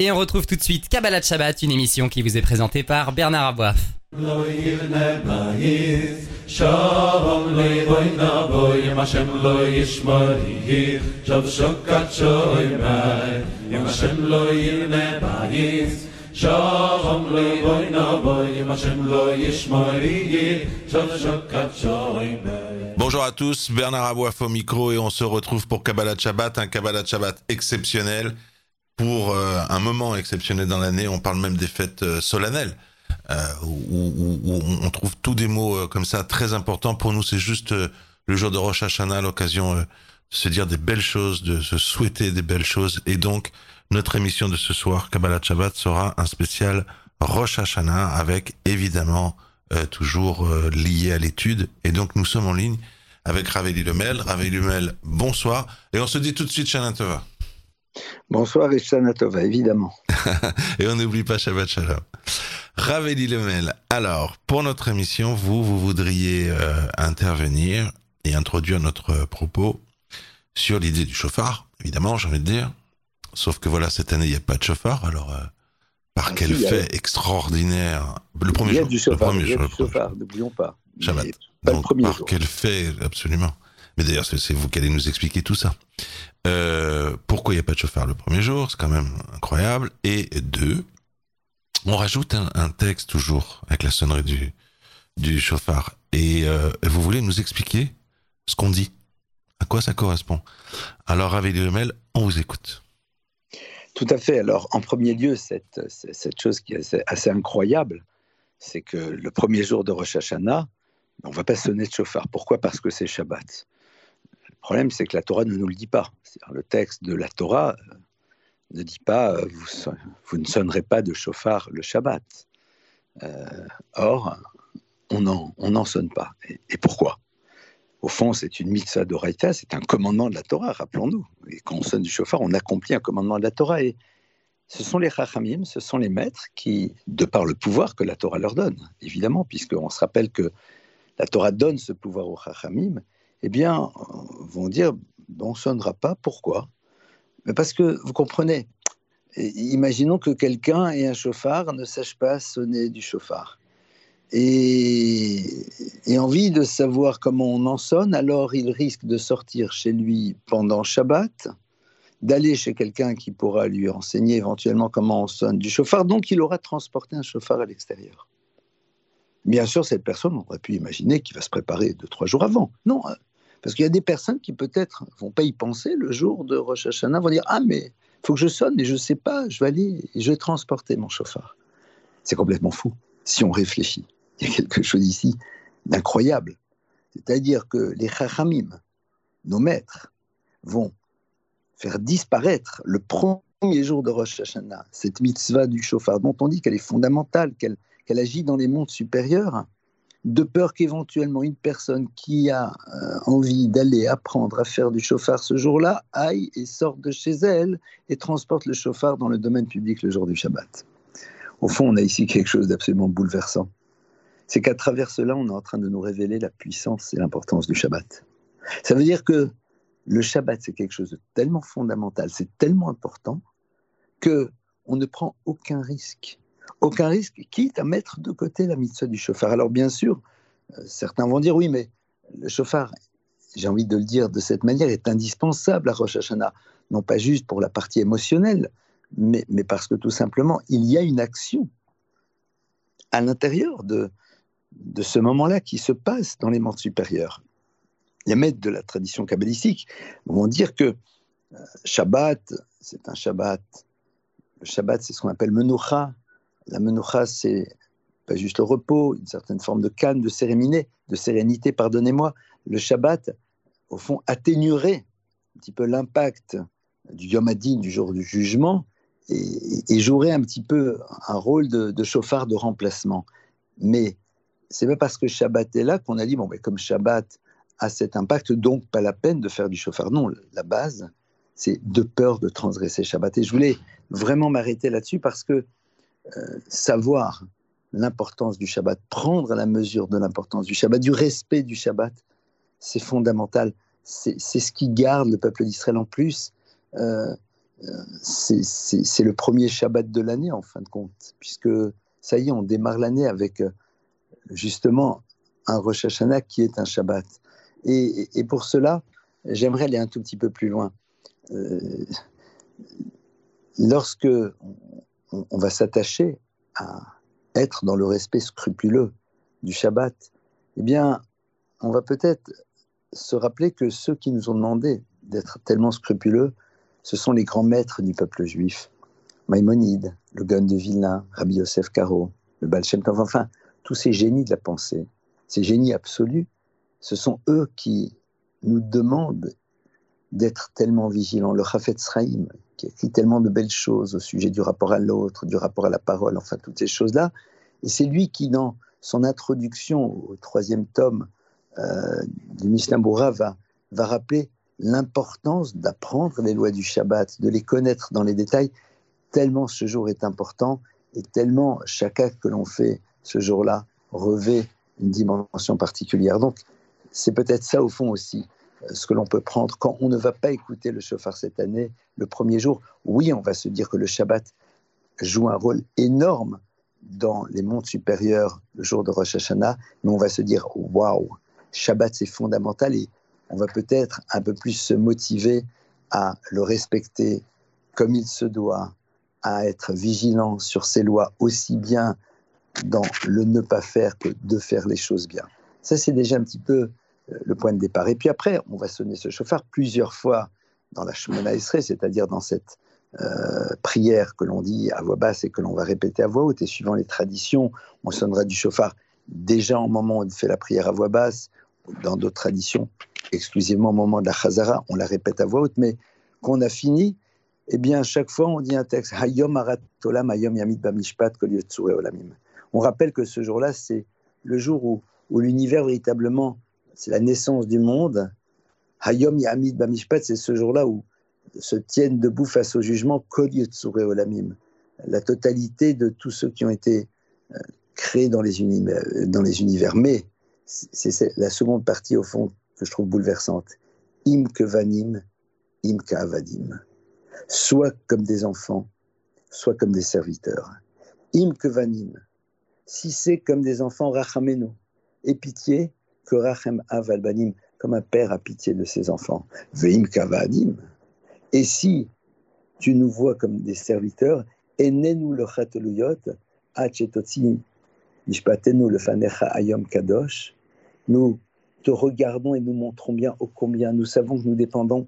Et on retrouve tout de suite Kabbalah Shabbat, une émission qui vous est présentée par Bernard Aboif. Bonjour à tous, Bernard Aboif au micro et on se retrouve pour Kabbalah Shabbat, un Kabbalah Shabbat exceptionnel pour euh, un moment exceptionnel dans l'année. On parle même des fêtes euh, solennelles. Euh, où, où, on trouve tous des mots euh, comme ça très importants. Pour nous, c'est juste euh, le jour de Rosh Hashanah, l'occasion de se dire des belles choses, de se souhaiter des belles choses. Et donc, notre émission de ce soir, Kabbalah Shabbat, sera un spécial Rosh Hashanah avec évidemment toujours lié à l'étude. Et donc, nous sommes en ligne avec Raveli Lemel. Raveli Lemel, bonsoir. Et on se dit tout de suite Shana Tova. Bonsoir et Shana évidemment. et on n'oublie pas Shabbat Shalom. Raveli Lemel, alors, pour notre émission, vous, vous voudriez euh, intervenir et introduire notre propos sur l'idée du chauffard, évidemment, j'ai envie de dire. Sauf que voilà, cette année, il n'y a pas de chauffard, alors euh, par Ah, quel si, a- fait extraordinaire Le premier il y a jour, du le chauffard, premier il y a jour, du le premier jour. chauffard, n'oublions pas. Shabbat. Pas le premier par jour. quel fait, absolument. Mais d'ailleurs, c'est vous qui allez nous expliquer tout ça. Euh, pourquoi il n'y a pas de chauffard le premier jour? C'est quand même incroyable. Et deux, on rajoute un, texte toujours avec la sonnerie du, chauffard. Et euh, vous voulez nous expliquer ce qu'on dit? À quoi ça correspond? Alors, avec Lemel, on vous écoute. Tout à fait. Alors, en premier lieu, cette, cette chose qui est assez, assez incroyable, c'est que le premier jour de Rosh Hashanah, on ne va pas sonner de chauffard. Pourquoi? Parce que c'est Shabbat. Problème, c'est que la Torah ne nous le dit pas. Le texte de la Torah euh, ne dit pas euh, vous, ne sonnerez pas de chauffard le Shabbat. Euh, or, on n'en on sonne pas. Et, et pourquoi? Au fond, c'est une mitzvah d'Oraita, c'est un commandement de la Torah, rappelons-nous. Et quand on sonne du chauffard, on accomplit un commandement de la Torah. Et ce sont les Chachamim, ce sont les maîtres qui, de par le pouvoir que la Torah leur donne, évidemment, puisqu'on se rappelle que la Torah donne ce pouvoir aux Chachamim, eh bien, vont dire, on ne sonnera pas. Pourquoi? Mais Parce que, vous comprenez, et imaginons que quelqu'un ait un chauffard, ne sache pas sonner du chauffard. Et, et envie de savoir comment on en sonne, alors il risque de sortir chez lui pendant Shabbat, d'aller chez quelqu'un qui pourra lui enseigner éventuellement comment on sonne du chauffard, donc il aura transporté un chauffard à l'extérieur. Bien sûr, cette personne, on aurait pu imaginer qu'il va se préparer deux, trois jours avant. Non, euh, parce qu'il y a des personnes qui peut-être vont pas y penser le jour de Rosh Hashanah, vont dire Ah, mais il faut que je sonne, mais je ne sais pas, je vais aller, je vais transporter mon chauffard. C'est complètement fou, si on réfléchit. Il y a quelque chose ici d'incroyable. C'est-à-dire que les Chachamim, nos maîtres, vont faire disparaître le premier jour de Rosh Hashanah, cette mitzvah du chauffard, dont on dit qu'elle est fondamentale, qu'elle agit dans les mondes supérieurs, de peur qu'éventuellement une personne qui a euh, envie d'aller apprendre à faire du chauffard ce jour-là aille et sorte de chez elle et transporte le chauffard dans le domaine public le jour du Shabbat. Au fond, on a ici quelque chose d'absolument bouleversant. C'est qu'à travers cela, on est en train de nous révéler la puissance et l'importance du Shabbat. Ça veut dire que le Shabbat, c'est quelque chose de tellement fondamental, c'est tellement important que on ne prend aucun risque. Aucun risque, quitte à mettre de côté la mitzvah du chauffard. Alors bien sûr, euh, certains vont dire oui, mais le chauffard, j'ai envie de le dire de cette manière, est indispensable à Rosh Hashanah. Non pas juste pour la partie émotionnelle, mais, parce que tout simplement, il y a une action à l'intérieur de, ce moment-là qui se passe dans les mondes supérieurs. Les maîtres de la tradition kabbalistique vont dire que euh, Shabbat, c'est un Shabbat. Le Shabbat, c'est ce qu'on appelle Menoucha. La Menoucha, c'est pas juste le repos, une certaine forme de calme, de sérénité, de sérénité, pardonnez-moi. Le Shabbat, au fond, atténuerait un petit peu l'impact du Yom Hadin, du jour du jugement, et, jouerait un petit peu un rôle de, chauffard de remplacement. Mais c'est pas parce que Shabbat est là qu'on a dit, bon, ben, comme Shabbat a cet impact, donc pas la peine de faire du chauffard. Non, la base, c'est de peur de transgresser Shabbat. Et je voulais vraiment m'arrêter là-dessus parce que euh, savoir l'importance du Shabbat, prendre la mesure de l'importance du Shabbat, du respect du Shabbat, c'est fondamental. C'est ce qui garde le peuple d'Israël en plus. Euh, c'est le premier Shabbat de l'année en fin de compte, puisque ça y est, on démarre l'année avec justement un Rosh Hashanah qui est un Shabbat. Et, pour cela, j'aimerais aller un tout petit peu plus loin. Euh, lorsque on, va s'attacher à être dans le respect scrupuleux du Shabbat, eh bien, on va peut-être se rappeler que ceux qui nous ont demandé d'être tellement scrupuleux, ce sont les grands maîtres du peuple juif. Maïmonide, le Gun de Vilna, Rabbi Yosef Karo, le Baal Shem enfin, tous ces génies de la pensée, ces génies absolus, ce sont eux qui nous demandent d'être tellement vigilants. Le Rafet Sraïm, qui écrit tellement de belles choses au sujet du rapport à l'autre, du rapport à la parole, enfin toutes ces choses-là. Et c'est lui qui, dans son introduction au troisième tome euh, du Mishnah va, va rappeler l'importance d'apprendre les lois du Shabbat, de les connaître dans les détails, tellement ce jour est important et tellement chaque acte que l'on fait ce jour-là revêt une dimension particulière. Donc, c'est peut-être ça au fond aussi ce que l'on peut prendre quand on ne va pas écouter le chauffard cette année, le premier jour. Oui, on va se dire que le Shabbat joue un rôle énorme dans les mondes supérieurs le jour de Rosh Hashanah, mais on va se dire waouh, Shabbat c'est fondamental et on va peut-être un peu plus se motiver à le respecter comme il se doit, à être vigilant sur ses lois aussi bien dans le ne pas faire que de faire les choses bien. Ça, c'est déjà un petit peu le point de départ. Et puis après, on va sonner ce chauffard plusieurs fois dans la Shemona Esrei, c'est-à-dire dans cette euh, prière que l'on dit à voix basse et que l'on va répéter à voix haute. Et suivant les traditions, on sonnera du chauffard déjà au moment où on fait la prière à voix basse. Dans d'autres traditions, exclusivement au moment de la Chazara, on la répète à voix haute. Mais qu'on a fini, eh bien, à chaque fois, on dit un texte Hayom Aratolam, Hayom Yamid Bamishpat, Olamim. On rappelle que ce jour-là, c'est le jour où, où l'univers véritablement, c'est la naissance du monde. Hayom Yamid Bamishpat, c'est ce jour-là où se tiennent debout face au jugement Kol Olamim, la totalité de tous ceux qui ont été euh, créés dans les, univers, univers. Mais c'est la seconde partie, au fond, que je trouve bouleversante. Im kevanim, im. Soit comme des enfants, soit comme des serviteurs. Im kevanim, si c'est comme des enfants rachamenu, et pitié, que rachem avalbanim, comme un père a pitié de ses enfants, veim kavadim. Et si tu nous vois comme des serviteurs, enenu le chateluyot, achetotzi mishpatenu le fanecha ayom kadosh, nous te regardons et nous montrons bien ô combien nous savons que nous dépendons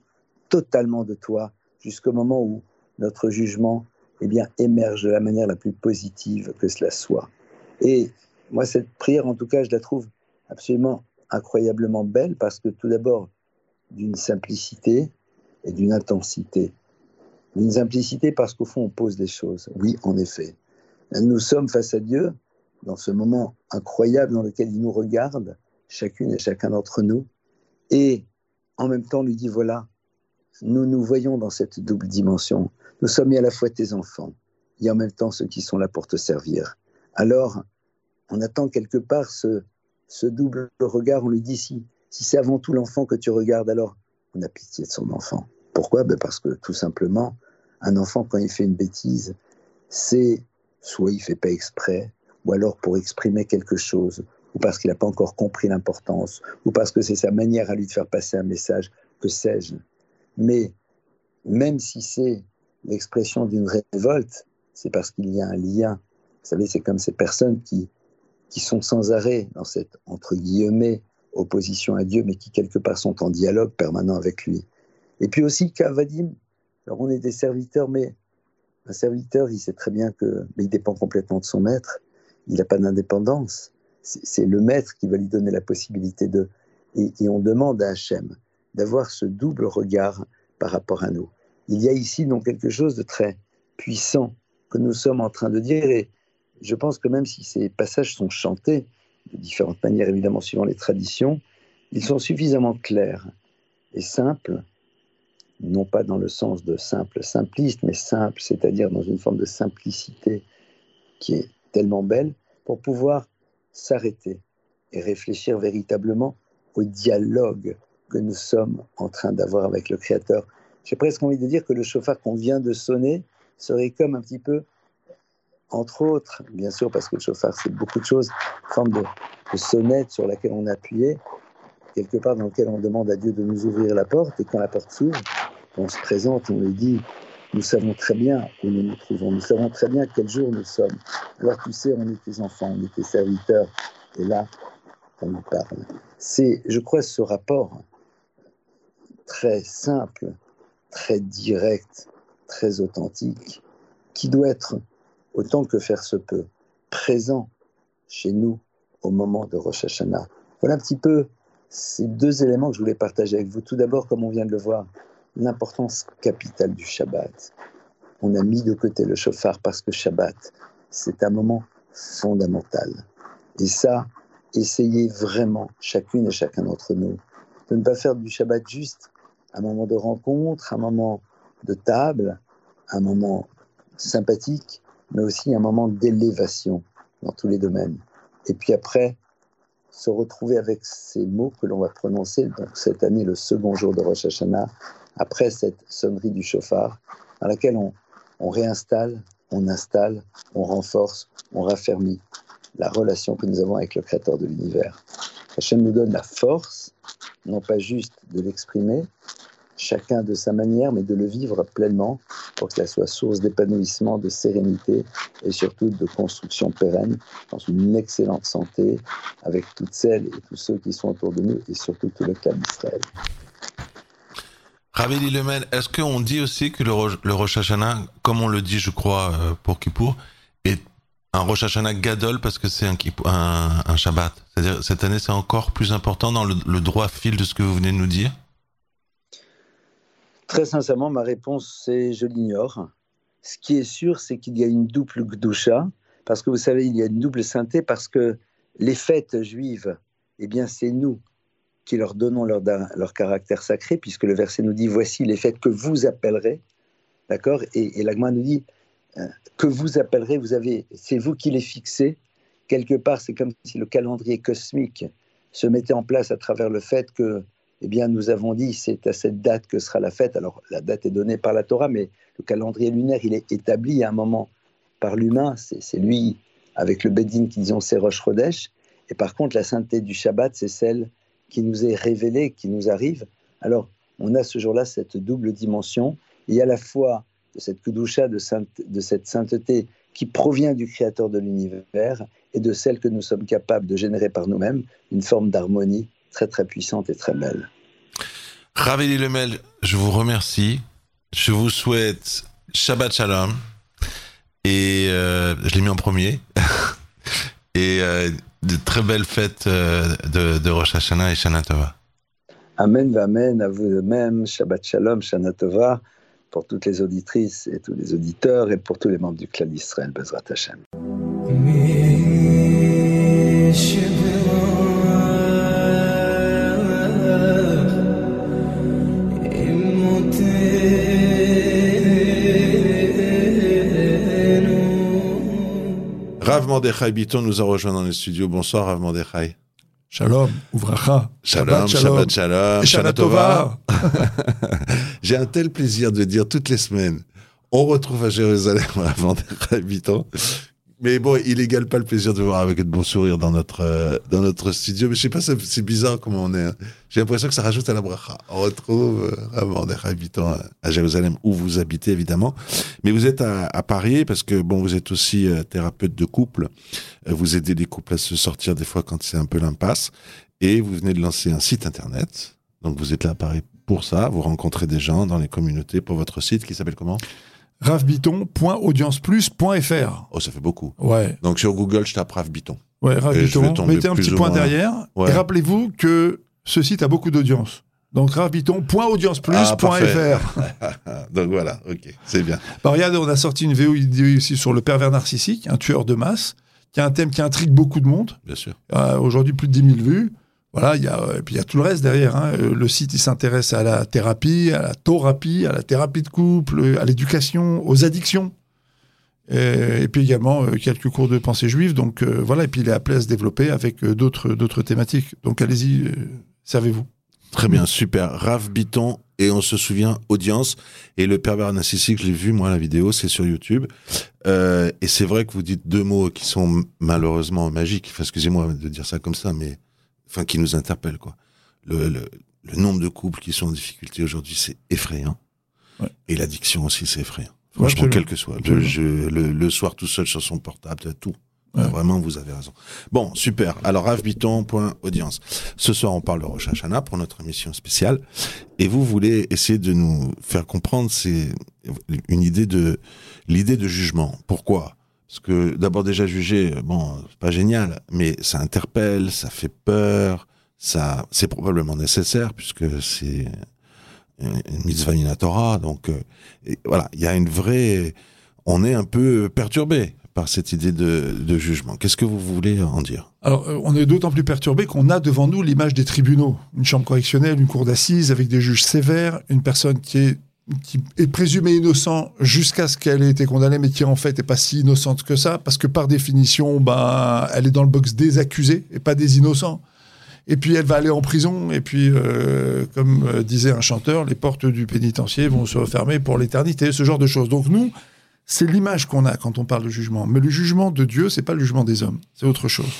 totalement de toi jusqu'au moment où notre jugement eh bien, émerge de la manière la plus positive que cela soit. Et moi, cette prière, en tout cas, je la trouve absolument incroyablement belle parce que tout d'abord, d'une simplicité et d'une intensité. D'une simplicité parce qu'au fond, on pose des choses. Oui, en effet. Nous sommes face à Dieu dans ce moment incroyable dans lequel il nous regarde, chacune et chacun d'entre nous, et en même temps lui dit, voilà, nous nous voyons dans cette double dimension. Nous sommes à la fois tes enfants et en même temps ceux qui sont là pour te servir alors on attend quelque part ce, double regard. On lui dit si, si c'est avant tout l'enfant que tu regardes, alors on a pitié de son enfant. Pourquoi? Ben Parce que tout simplement, un enfant, quand il fait une bêtise, c'est soit il fait pas exprès, ou alors pour exprimer quelque chose, ou parce qu'il n'a pas encore compris l'importance, ou parce que c'est sa manière à lui de faire passer un message, que sais-je. Mais même si c'est l'expression d'une révolte, c'est parce qu'il y a un lien vous savez, c'est comme ces personnes qui, qui sont sans arrêt dans cette, entre guillemets, opposition à Dieu, mais qui quelque part sont en dialogue permanent avec lui. Et puis aussi, Kavadim, alors on est des serviteurs, mais un serviteur, il sait très bien que, mais il dépend complètement de son maître, il n'a pas d'indépendance. C'est le maître qui va lui donner la possibilité de. Et, on demande à Hachem d'avoir ce double regard par rapport à nous. Il y a ici donc quelque chose de très puissant que nous sommes en train de dire, je pense que même si ces passages sont chantés de différentes manières, évidemment suivant les traditions, ils sont suffisamment clairs et simples, non pas dans le sens de simple, simpliste, mais simple, c'est-à-dire dans une forme de simplicité qui est tellement belle, pour pouvoir s'arrêter et réfléchir véritablement au dialogue que nous sommes en train d'avoir avec le Créateur. J'ai presque envie de dire que le chauffard qu'on vient de sonner serait comme un petit peu, entre autres, bien sûr, parce que le chauffard, c'est beaucoup de choses, une forme de, sonnette sur laquelle on appuyait, quelque part dans lequel on demande à Dieu de nous ouvrir la porte, et quand la porte s'ouvre, on se présente, on lui dit, nous savons très bien où nous nous trouvons, nous savons très bien quel jour nous sommes. Alors tu sais, on est tes enfants, on est tes serviteurs, et là, on nous parle. C'est, je crois, ce rapport très simple, très direct, très authentique, qui doit être, autant que faire se peut, présent chez nous au moment de Rosh Hashanah. Voilà un petit peu ces deux éléments que je voulais partager avec vous. Tout d'abord, comme on vient de le voir, l'importance capitale du Shabbat. On a mis de côté le chauffard parce que Shabbat, c'est un moment fondamental. Et ça, essayez vraiment, chacune et chacun d'entre nous, de ne pas faire du Shabbat juste un moment de rencontre, un moment de table, un moment sympathique, mais aussi un moment d'élévation dans tous les domaines. Et puis après, se retrouver avec ces mots que l'on va prononcer donc cette année, le second jour de Rosh Hashanah, après cette sonnerie du chauffard, dans laquelle on, on réinstalle, on installe, on renforce, on raffermit la relation que nous avons avec le Créateur de l'univers. Hachem nous donne la force, non pas juste de l'exprimer, chacun de sa manière, mais de le vivre pleinement pour que cela soit source d'épanouissement, de sérénité et surtout de construction pérenne dans une excellente santé avec toutes celles et tous ceux qui sont autour de nous et surtout tout le club d'Israël. Raveli Lemel, est-ce qu'on dit aussi que le, le Rosh Hashanah, comme on le dit, je crois, euh, pour Kippour, est un Rosh Hashanah Gadol parce que c'est un, un, un, Shabbat? C'est-à-dire, cette année, c'est encore plus important dans le droit fil de ce que vous venez de nous dire? Très sincèrement, ma réponse, c'est je l'ignore. Ce qui est sûr, c'est qu'il y a une double gdusha, parce que vous savez, il y a une double sainteté, parce que les fêtes juives, eh bien, c'est nous qui leur donnons leur, leur, caractère sacré, puisque le verset nous dit voici les fêtes que vous appellerez, d'accord? Et, et l'agma nous dit euh, que vous appellerez, vous avez, c'est vous qui les fixez. Quelque part, c'est comme si le calendrier cosmique se mettait en place à travers le fait que eh bien, nous avons dit c'est à cette date que sera la fête. Alors, la date est donnée par la Torah, mais le calendrier lunaire, il est établi à un moment par l'humain. C'est lui, avec le Bedin, qui disons c'est Rosh Chodesh. Et par contre, la sainteté du Shabbat, c'est celle qui nous est révélée, qui nous arrive. Alors, on a ce jour-là cette double dimension. Il y a la fois de cette Kudusha, de cette sainteté qui provient du Créateur de l'univers et de celle que nous sommes capables de générer par nous-mêmes, une forme d'harmonie très très puissante et très belle. Raveli Lemel, je vous remercie. Je vous souhaite Shabbat Shalom. Et euh, je l'ai mis en premier. et euh, de très belles fêtes euh, de, de, Rosh Hashanah et Shana Tova. Amen, amen, à vous de même. Shabbat Shalom, Shana Tova, pour toutes les auditrices et tous les auditeurs et pour tous les membres du clan d'Israël, Bezrat Hashem. Rav Mordechai Biton nous a rejoint dans les studios. Bonsoir Rav Mordechai. Shalom, ouvracha. Shalom, Shabbat Shalom, Shabbat Tova. J'ai un tel plaisir de dire toutes les semaines, on retrouve à Jérusalem Rav Mordechai Biton. Mais bon, il égale pas le plaisir de voir avec de bon sourire dans notre euh, dans notre studio. Mais je sais pas, c'est bizarre comment on est. Hein. J'ai l'impression que ça rajoute à la bracha. On retrouve euh, Rav habitant à, à Jérusalem où vous habitez évidemment, mais vous êtes à, Paris parce que bon, vous êtes aussi euh, thérapeute de couple. Euh, vous aidez les couples à se sortir des fois quand c'est un peu l'impasse, et vous venez de lancer un site internet. Donc vous êtes là à Paris pour ça. Vous rencontrez des gens dans les communautés pour votre site qui s'appelle comment? ravbiton.audienceplus.fr. Oh, ça fait beaucoup. Ouais. Donc sur Google, je tape Ravbiton. Ouais, Ravbiton. Mettez un petit point derrière. Ouais. Et rappelez-vous que ce site a beaucoup d'audience. Donc ravbiton.audienceplus.fr. Ah, Donc voilà, ok, c'est bien. Bah, regardez, on a sorti une vidéo ici sur le pervers narcissique, un tueur de masse, qui a un thème qui intrigue beaucoup de monde. Bien sûr. Euh, Aujourd'hui, plus de 10 000 vues. Voilà, il y a, et puis il y a tout le reste derrière. Hein. Le site, il s'intéresse à la thérapie, à la thérapie, à la thérapie de couple, à l'éducation, aux addictions. Et, puis également euh, quelques cours de pensée juive. Donc euh, voilà, et puis il est appelé à se développer avec euh, d'autres thématiques. Donc allez-y, servez-vous. Très bien, super. Raph Biton, et on se souvient, audience. Et le pervers narcissique, je l'ai vu, moi, la vidéo, c'est sur YouTube. Euh, et c'est vrai que vous dites deux mots qui sont malheureusement magiques. Excusez-moi de dire ça comme ça, mais enfin, qui nous interpellent, quoi. Le, le, le nombre de couples qui sont en difficulté aujourd'hui, c'est effrayant. Ouais. Et l'addiction aussi, c'est effrayant. Ouais, Franchement, absolument. quel que soit. Le, je- le, le soir tout seul sur son portable, tout. Ouais. Vraiment, vous avez raison. Bon, super. Alors, ravbiton.audience. Ce soir, on parle de Rosh Hashanah pour notre émission spéciale. Et vous voulez essayer de nous faire comprendre c'est une idée de, l'idée de jugement. Pourquoi? Parce que d'abord déjà juger, bon, pas génial, mais ça interpelle, ça fait peur, ça, c'est probablement nécessaire puisque c'est une mitzvah minatora. Donc euh, voilà, il y a une vraie, on est un peu perturbé par cette idée de, de jugement. Qu'est-ce que vous voulez en dire? Alors, euh, on est d'autant plus perturbé qu'on a devant nous l'image des tribunaux. Une chambre correctionnelle, une cour d'assises avec des juges sévères, une personne qui est, qui est présumée innocent jusqu'à ce qu'elle ait été condamnée, mais qui en fait n'est pas si innocente que ça, parce que par définition, ben, elle est dans le box des accusés et pas des innocents. Et puis elle va aller en prison, et puis, euh, comme euh, disait un chanteur, les portes du pénitencier vont se refermer pour l'éternité, ce genre de choses. Donc nous, c'est l'image qu'on a quand on parle de jugement. Mais le jugement de Dieu, c'est pas le jugement des hommes, c'est autre chose.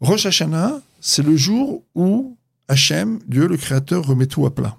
Rosh Hashanah, c'est le jour où Hachem, Dieu le Créateur, remet tout à plat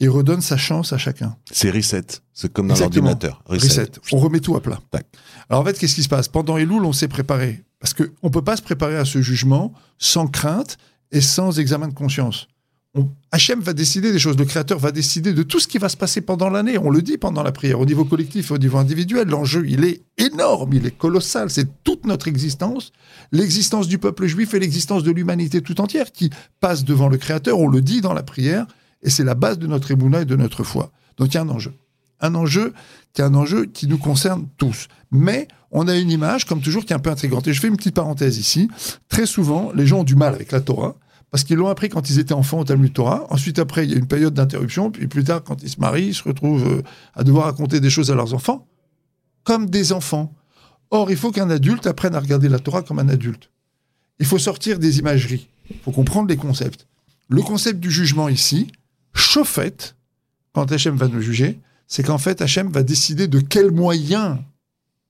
et redonne sa chance à chacun. C'est reset. C'est comme dans l'ordinateur. Reset. On remet tout à plat. Tac. Alors en fait, qu'est-ce qui se passe? Pendant Elul, on s'est préparé. Parce qu'on ne peut pas se préparer à ce jugement sans crainte et sans examen de conscience. On, Hachem va décider des choses, le Créateur va décider de tout ce qui va se passer pendant l'année. On le dit pendant la prière, au niveau collectif au niveau individuel. L'enjeu, il est énorme, il est colossal. C'est toute notre existence, l'existence du peuple juif et l'existence de l'humanité tout entière qui passe devant le Créateur. On le dit dans la prière et c'est la base de notre émouna et de notre foi. Donc il y a un enjeu. Un enjeu qui est un enjeu qui nous concerne tous. Mais on a une image, comme toujours, qui est un peu intrigante. Et je fais une petite parenthèse ici. Très souvent, les gens ont du mal avec la Torah parce qu'ils l'ont appris quand ils étaient enfants au Talmud Torah. Ensuite, après, il y a une période d'interruption. Puis plus tard, quand ils se marient, ils se retrouvent euh, à devoir raconter des choses à leurs enfants comme des enfants. Or, il faut qu'un adulte apprenne à regarder la Torah comme un adulte. Il faut sortir des imageries. Il faut comprendre les concepts. Le concept du jugement ici, chauffette, quand Hachem va nous juger, c'est qu'en fait, Hachem va décider de quels moyens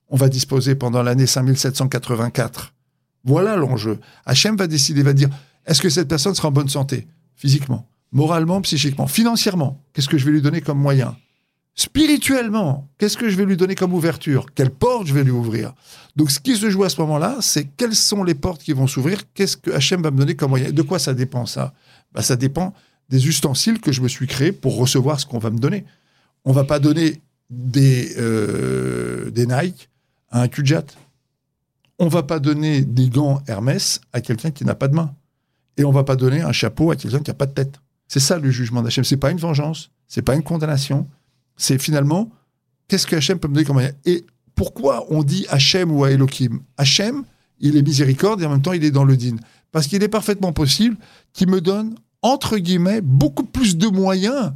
on va disposer pendant l'année 5784. Voilà l'enjeu. Hachem va décider, va dire, est-ce que cette personne sera en bonne santé Physiquement, moralement, psychiquement, financièrement? Qu'est-ce que je vais lui donner comme moyen? Spirituellement, qu'est-ce que je vais lui donner comme ouverture? Quelle porte je vais lui ouvrir? Donc, ce qui se joue à ce moment-là, c'est quelles sont les portes qui vont s'ouvrir? Qu'est-ce que Hachem va me donner comme moyen? De quoi ça dépend, ça? Bah, Ça dépend des ustensiles que je me suis créé pour recevoir ce qu'on va me donner. On va pas donner des, euh, des Nike à un Kujat. On va pas donner des gants Hermès à quelqu'un qui n'a pas de main. Et on va pas donner un chapeau à quelqu'un qui n'a pas de tête. C'est ça le jugement d'Hachem. C'est pas une vengeance, c'est pas une condamnation. C'est finalement qu'est-ce que Hachem peut me donner comme. Et pourquoi on dit Hachem ou à Elohim? Hachem, il est miséricorde et en même temps il est dans le din. Parce qu'il est parfaitement possible qu'il me donne, entre guillemets, beaucoup plus de moyens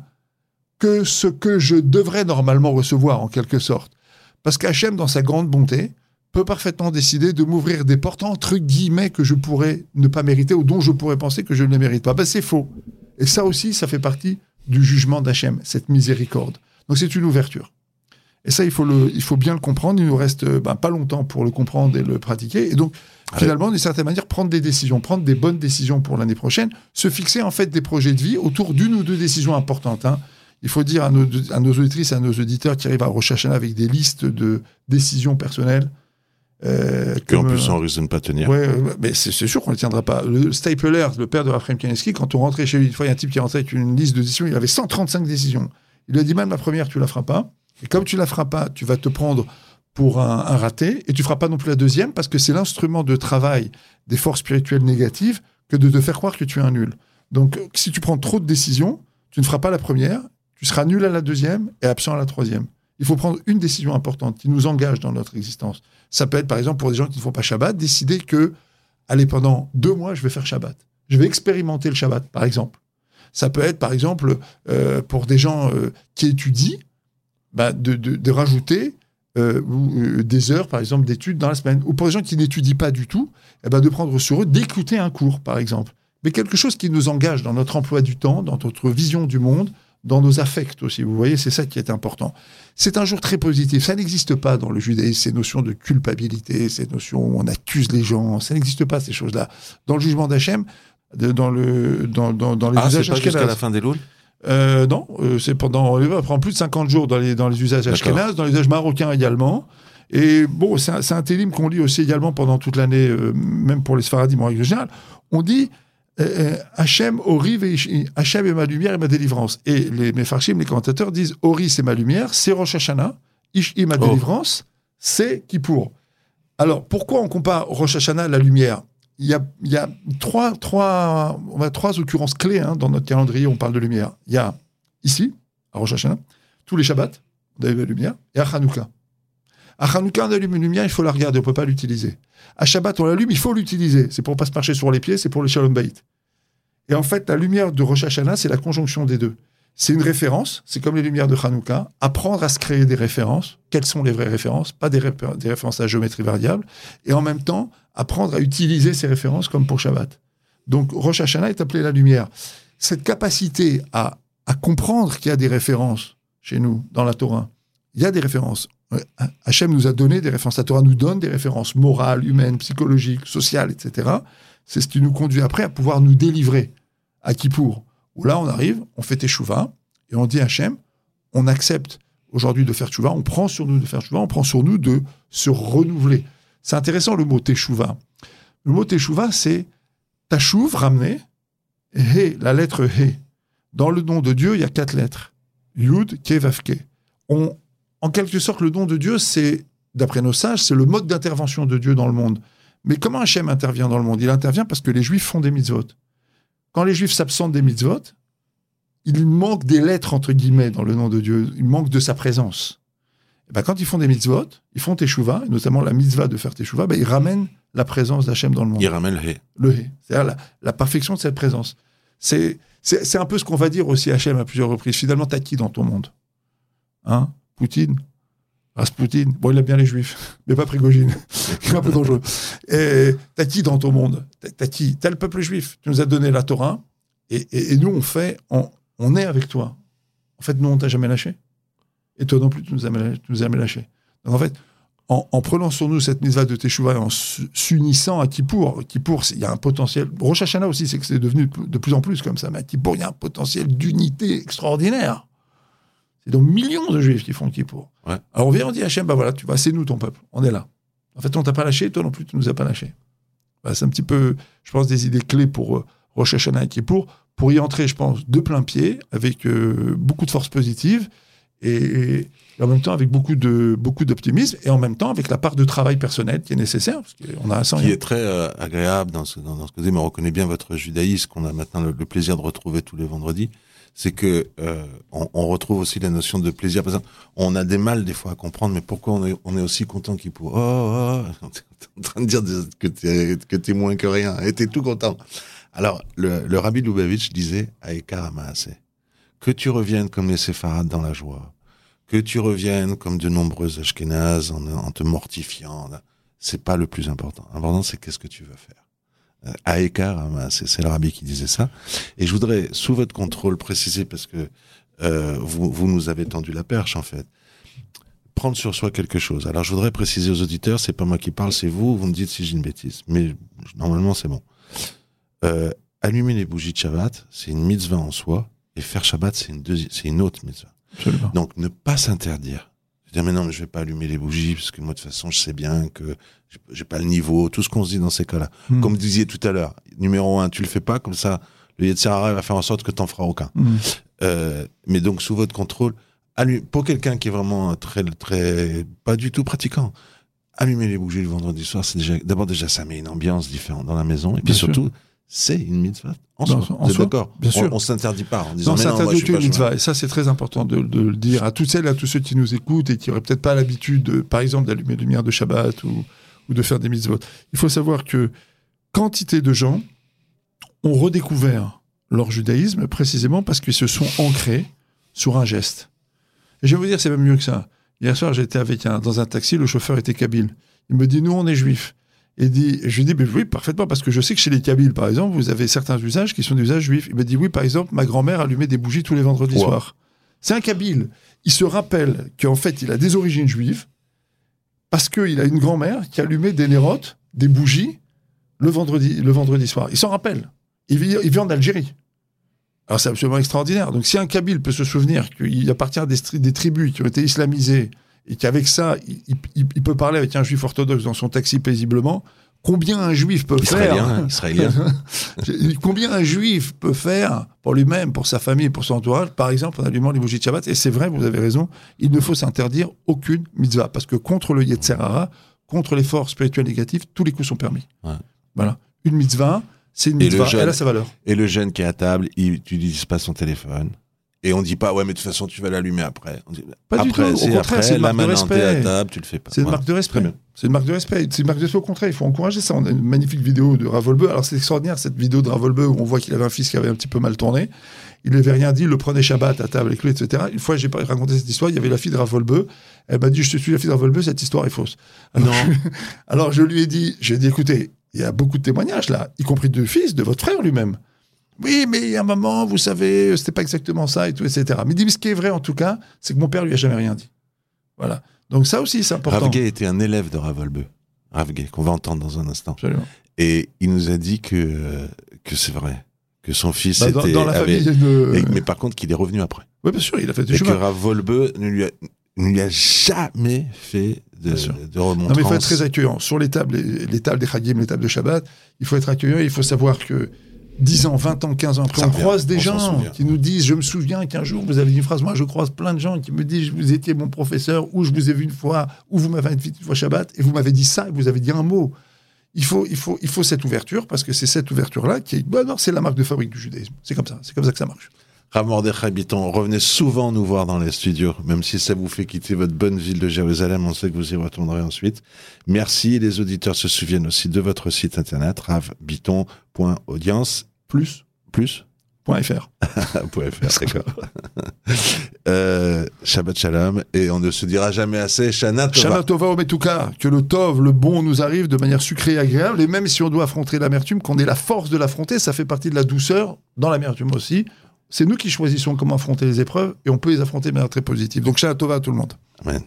que ce que je devrais normalement recevoir, en quelque sorte. Parce qu'Hachem, dans sa grande bonté, peut parfaitement décider de m'ouvrir des portes, entre guillemets, que je pourrais ne pas mériter ou dont je pourrais penser que je ne les mérite pas. Ben, c'est faux. Et ça aussi, ça fait partie du jugement d'Hachem, cette miséricorde. Donc c'est une ouverture. Et ça, il faut, le, il faut bien le comprendre. Il nous reste ben, pas longtemps pour le comprendre et le pratiquer. Et donc, finalement, d'une certaine manière, prendre des décisions, prendre des bonnes décisions pour l'année prochaine, se fixer en fait des projets de vie autour d'une ou deux décisions importantes. Hein. Il faut dire à nos, à nos auditrices, à nos auditeurs qui arrivent à Hashanah avec des listes de décisions personnelles. Euh, que en plus, on risque de ne pas tenir. Ouais, mais c'est sûr qu'on ne tiendra pas. Le Stapler, le père de Raphaël Kaneski, quand on rentrait chez lui, une fois, il y a un type qui rentrait avec une liste de décisions, il avait 135 décisions. Il lui a dit, même la première, tu la feras pas. Et comme tu la feras pas, tu vas te prendre pour un, raté, et tu feras pas non plus la deuxième, parce que c'est l'instrument de travail des forces spirituelles négatives que de te faire croire que tu es un nul. Donc, si tu prends trop de décisions, tu ne feras pas la première, tu seras nul à la deuxième et absent à la troisième. Il faut prendre une décision importante qui nous engage dans notre existence. Ça peut être, par exemple, pour des gens qui ne font pas Shabbat, décider que, allez, pendant deux mois, je vais faire Shabbat. Je vais expérimenter le Shabbat, par exemple. Ça peut être, par exemple, euh, pour des gens euh, qui étudient, bah, de, de, de, rajouter euh, ou, des heures, par exemple, d'études dans la semaine. Ou pour des gens qui n'étudient pas du tout, eh ben, de prendre sur eux d'écouter un cours, par exemple. mais quelque chose qui nous engage dans notre emploi du temps, dans notre vision du monde, dans nos affects aussi. Vous voyez, c'est ça qui est important. C'est un jour très positif. Ça n'existe pas dans le judaïsme, ces notions de culpabilité, ces notions où on accuse les gens. Ça n'existe pas, ces choses-là. Dans le jugement d'Hachem, dans, le, dans, dans, dans les Ah, c'est usages pas jusqu'à la fin des louls? Euh, non, euh, c'est pendant euh, prend plus de 50 jours dans les, dans les usages ashkénazes, dans les usages marocains également. Et bon, c'est un, un télim qu'on lit aussi également pendant toute l'année, euh, même pour les Sfaradim en règle générale. On dit euh, Hachem, Ori. Hachem est ma lumière et ma délivrance. Et les Mefarshim, les commentateurs disent Ori, c'est ma lumière, c'est Rosh Hashanah, Ishi, ma Oh. délivrance, c'est Kippour. Alors, pourquoi on compare Rosh Hashanah à la lumière? Il y, a, trois, occurrences clés hein, dans notre calendrier, on parle de lumière. Il y a ici, à Rosh Hashanah, tous les Shabbats, on allume la lumière, et à Hanouka. À Hanouka, on allume une lumière, il faut la regarder, on ne peut pas l'utiliser. À Shabbat, on l'allume, il faut l'utiliser. C'est pour pas se marcher sur les pieds, c'est pour le Shalom Bayit. Et en fait, la lumière de Rosh Hashanah, c'est la conjonction des deux. C'est une référence, c'est comme les lumières de Hanouka, apprendre à se créer des références. Quelles sont les vraies références Pas des, références à géométrie variable. Et en même temps, apprendre à utiliser ces références comme pour Shabbat. Donc, Rosh Hashanah est appelé la lumière. Cette capacité à, à comprendre qu'il y a des références chez nous, dans la Torah, il y a des références. Ouais, Hachem nous a donné des références. La Torah nous donne des références morales, humaines, psychologiques, sociales, etc. C'est ce qui nous conduit après à pouvoir nous délivrer à Kippour, où là, on arrive, on fait Teshuvah, et on dit à Hachem, on accepte aujourd'hui de faire Teshuvah, on prend sur nous de faire Teshuvah, on prend sur nous de se renouveler. C'est intéressant le mot Teshuvah. Le mot Teshuvah, c'est Tashuv, ramener, et He, la lettre He. Dans le nom de Dieu, il y a quatre lettres. Yud, Ke, Vav, Ke. On, en quelque sorte, le nom de Dieu, c'est, d'après nos sages, c'est le mode d'intervention de Dieu dans le monde. Mais comment Hachem intervient dans le monde? Il intervient parce que les Juifs font des mitzvot. Quand les Juifs s'absentent des mitzvot, il manque des lettres, entre guillemets, dans le nom de Dieu. Il manque de sa présence. Et ben, quand ils font des mitzvot, ils font teshuva, et notamment la mitzvah de faire teshuva, ben, ils ramènent la présence d'Hachem dans le monde. Il ramène le hé. Le hé. C'est-à-dire la, la perfection de cette présence. C'est, c'est, c'est un peu ce qu'on va dire aussi à Hachem à plusieurs reprises. Finalement, t'as qui dans ton monde? Hein? Poutine? Rasputin Bon, il aime bien les juifs, mais pas Prigogine. Il est un peu dangereux. Et t'as qui dans ton monde? T'as- qui? T'as le peuple juif. Tu nous as donné la Torah, et, nous, on fait, on, est avec toi. En fait, nous, on t'a jamais lâché. Et toi non plus, tu nous as, jamais- tu nous jamais lâché. Donc, en fait, en, en prenant sur nous cette mitzvah de Teshuvah et en su- s'unissant à Kippour, Kippour, il y a un potentiel. Rosh Hashanah aussi, c'est que c'est devenu de plus en plus comme ça. Mais à Kippour, il y a un potentiel d'unité extraordinaire. C'est donc millions de juifs qui font Kippour. Ouais. Alors on vient, on dit à Hachem, bah voilà, tu vois, c'est nous ton peuple, on est là. En fait, on t'a pas lâché, toi non plus, tu nous as pas lâché. Bah, c'est un petit peu, je pense, des idées clés pour euh, Rosh Hashanah et Kippour, pour y entrer, je pense, de plein pied, avec euh, beaucoup de force positive, et, et en même temps avec beaucoup de beaucoup d'optimisme, et en même temps avec la part de travail personnel qui est nécessaire, parce qu'on a un sang. Qui est très euh, agréable dans ce, dans, dans ce que vous dites, mais on reconnaît bien votre judaïsme qu'on a maintenant le, le plaisir de retrouver tous les vendredis. C'est que euh, on, on retrouve aussi la notion de plaisir. Par exemple, on a des mal des fois à comprendre, mais pourquoi on est, on est aussi content qu'il pour oh, oh, t'es en train de dire que t'es que t'es moins que rien, et t'es tout content. Alors, le, le rabbi Lubavitch disait à Ekar que tu reviennes comme les séfarades dans la joie, que tu reviennes comme de nombreuses ashkénazes en, en te mortifiant. C'est pas le plus important. L'important, c'est qu'est-ce que tu veux faire. À écart, hein, c'est c'est le rabbi qui disait ça. Et je voudrais, sous votre contrôle, préciser, parce que euh, vous, vous nous avez tendu la perche, en fait, prendre sur soi quelque chose. Alors, je voudrais préciser aux auditeurs, c'est pas moi qui parle, c'est vous, vous me dites si j'ai une bêtise. Mais normalement, c'est bon. Euh, allumer les bougies de Shabbat, c'est une mitzvah en soi, et faire Shabbat, c'est une, une autre mitzvah. Absolument. Donc, ne pas s'interdire. Dire, mais non, mais je vais pas allumer les bougies, parce que moi, de toute façon, je sais bien que j'ai- pas le niveau, tout ce qu'on se dit dans ces cas-là. Hmm. Comme vous disiez tout à l'heure, numéro un, tu le fais pas, comme ça, le Yetzirara va faire en sorte que t'en feras aucun. Mm. Euh, mais donc, sous votre contrôle, allu- pour quelqu'un qui est vraiment très, très, pas du tout pratiquant, allumer les bougies le vendredi soir, c'est déjà, d'abord, déjà, ça met une ambiance différente dans la maison, et puis Bien sûr. C'est une mitzvah en Bien soi. d'accord bien sûr. On, on s'interdit pas en disant, Non, mais c'est non, moi, je interdit suis pas une mitzvah. Et ça, c'est très important de, de le dire à toutes celles et à tous ceux qui nous écoutent et qui auraient peut-être pas l'habitude, de, par exemple, d'allumer les lumières de Shabbat ou, ou de faire des mitzvot. Il faut savoir que quantité de gens ont redécouvert leur judaïsme précisément parce qu'ils se sont ancrés sur un geste. Et je vais vous dire, c'est même mieux que ça. Hier soir, j'étais avec un, dans un taxi, le chauffeur était kabyle. Il me dit, nous, on est juifs. Et dit, je lui dis, mais oui, parfaitement, parce que je sais que chez les Kabyles, par exemple, vous avez certains usages qui sont des usages juifs. Il me dit, oui, par exemple, ma grand-mère allumait des bougies tous les vendredis Wow. soirs. C'est un Kabyle. Il se rappelle qu'en fait, il a des origines juives parce qu'il a une grand-mère qui allumait des nérotes, des bougies, le vendredi, le vendredi soir. Il s'en rappelle. Il vit, il vit en Algérie. Alors c'est absolument extraordinaire. Donc si un Kabyle peut se souvenir qu'il appartient à des tribus qui ont été islamisées et qu'avec ça, il, il- il peut parler avec un juif orthodoxe dans son taxi paisiblement, combien un juif peut Israélien, faire hein, israélien. Combien un juif peut faire pour lui-même, pour sa famille, pour son entourage, par exemple en allumant les bougies de Shabbat Et c'est vrai, vous avez raison, il ne faut s'interdire aucune mitzvah, parce que contre le Yetzer Hara, contre les forces spirituelles négatives, tous les coups sont permis. Ouais. Voilà. Une mitzvah, c'est une Et le mitzvah, elle a sa valeur. Et le jeune qui est à table, il n'utilise pas son téléphone. Et on dit pas, ouais, mais de toute façon, tu vas l'allumer après. On dit, Pas du tout, au contraire, c'est une marque de à respect. table, tu le fais pas. C'est une marque de respect. C'est une marque de respect. C'est une marque de respect au contraire. Il faut encourager ça. On a une magnifique vidéo de Ravolbeu. Alors c'est extraordinaire cette vidéo de Ravolbeu où on voit qu'il avait un fils qui avait un petit peu mal tourné. Il n'avait rien dit, il le prenait Shabbat à table avec lui, etc. Une fois, j'ai raconté cette histoire. Il y avait la fille de Ravolbeu. Elle m'a dit Je te suis la fille de Ravolbeu, cette histoire est fausse. Alors, Non. alors je lui ai dit J'ai dit écoutez, il y a beaucoup de témoignages là, y compris de fils de votre frère lui-même. Oui, mais il y a un moment, vous savez, c'était pas exactement ça et tout, etc. Mais il dit Mais ce qui est vrai en tout cas, c'est que mon père lui a jamais rien dit. Voilà. Donc ça aussi, c'est important. Rav Gay était un élève de Ravolbeu. Rav Gay, qu'on va entendre dans un instant. Absolument. Et il nous a dit que, euh, que c'est vrai. Que son fils Bah, dans, était. dans la avait- famille de. et- mais par contre, qu'il est revenu après. Oui, bien sûr, il a fait du Et que chemin. Rav Volbeu ne lui a, ne lui a jamais fait de, de Non, mais il faut être très accueillant. Sur les tables, les, les tables des les tables de Shabbat, il faut être accueillant. Il faut savoir que 10 ans, 20 ans, 15 ans après, on croise des on gens qui nous disent Je me souviens qu'un jour, vous avez dit une phrase. Moi, je croise plein de gens qui me disent Vous étiez mon professeur, ou je vous ai vu une fois, ou vous m'avez invité une fois Shabbat, et vous m'avez dit ça, et vous avez dit un mot. Il faut, il faut, il faut cette ouverture, parce que c'est cette ouverture-là qui est. Bah, non, c'est la marque de fabrique du judaïsme. C'est comme ça. C'est comme ça que ça marche. Rav Mordechai Biton, revenez souvent nous voir dans les studios, même si ça vous fait quitter votre bonne ville de Jérusalem, on sait que vous y retournerez ensuite. Merci, les auditeurs se souviennent aussi de votre site internet, ravbiton.audience, Plus. plus, .fr. .fr, d'accord. euh, Shabbat Shalom, et on ne se dira jamais assez, Shana Tova. Shana Tova Ometuka, que le Tov, le bon, nous arrive de manière sucrée et agréable, et même si on doit affronter l'amertume, qu'on ait la force de l'affronter, ça fait partie de la douceur dans l'amertume aussi. C'est nous qui choisissons comment affronter les épreuves, et on peut les affronter de manière très positive. Donc Shana Tova à tout le monde. Amen.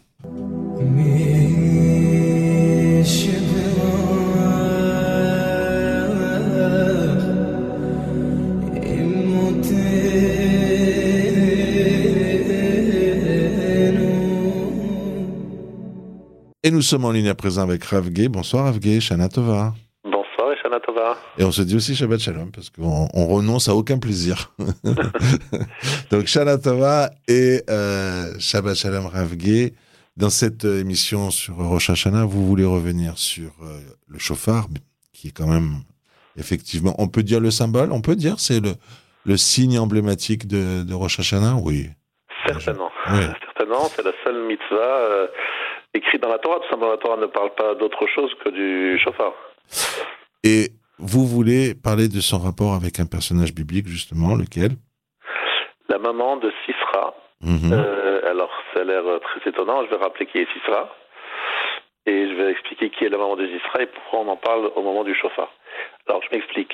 Et nous sommes en ligne à présent avec Rav Gay. Bonsoir Rav Gay, Shana Tova. Et Shana Tova. Et on se dit aussi Shabbat Shalom parce qu'on on renonce à aucun plaisir. Donc Shana Tova et euh, Shabbat Shalom Rav. Dans cette euh, émission sur Rosh Hashanah, vous voulez revenir sur euh, le chauffard, qui est quand même effectivement, on peut dire le symbole, on peut dire c'est le, le signe emblématique de, de Rosh Hashanah, oui. Certainement. Oui. Certainement, c'est la seule mitzvah euh, écrite dans la Torah. Tout simplement, la Torah ne parle pas d'autre chose que du chauffard. Et vous voulez parler de son rapport avec un personnage biblique justement, lequel? La maman de Sisra. Mhm. euh, alors, ça a l'air euh, très étonnant. Je vais rappeler qui est Sisra. Et je vais expliquer qui est la maman de Sisra et pourquoi on en parle au moment du chauffard. Alors, je m'explique.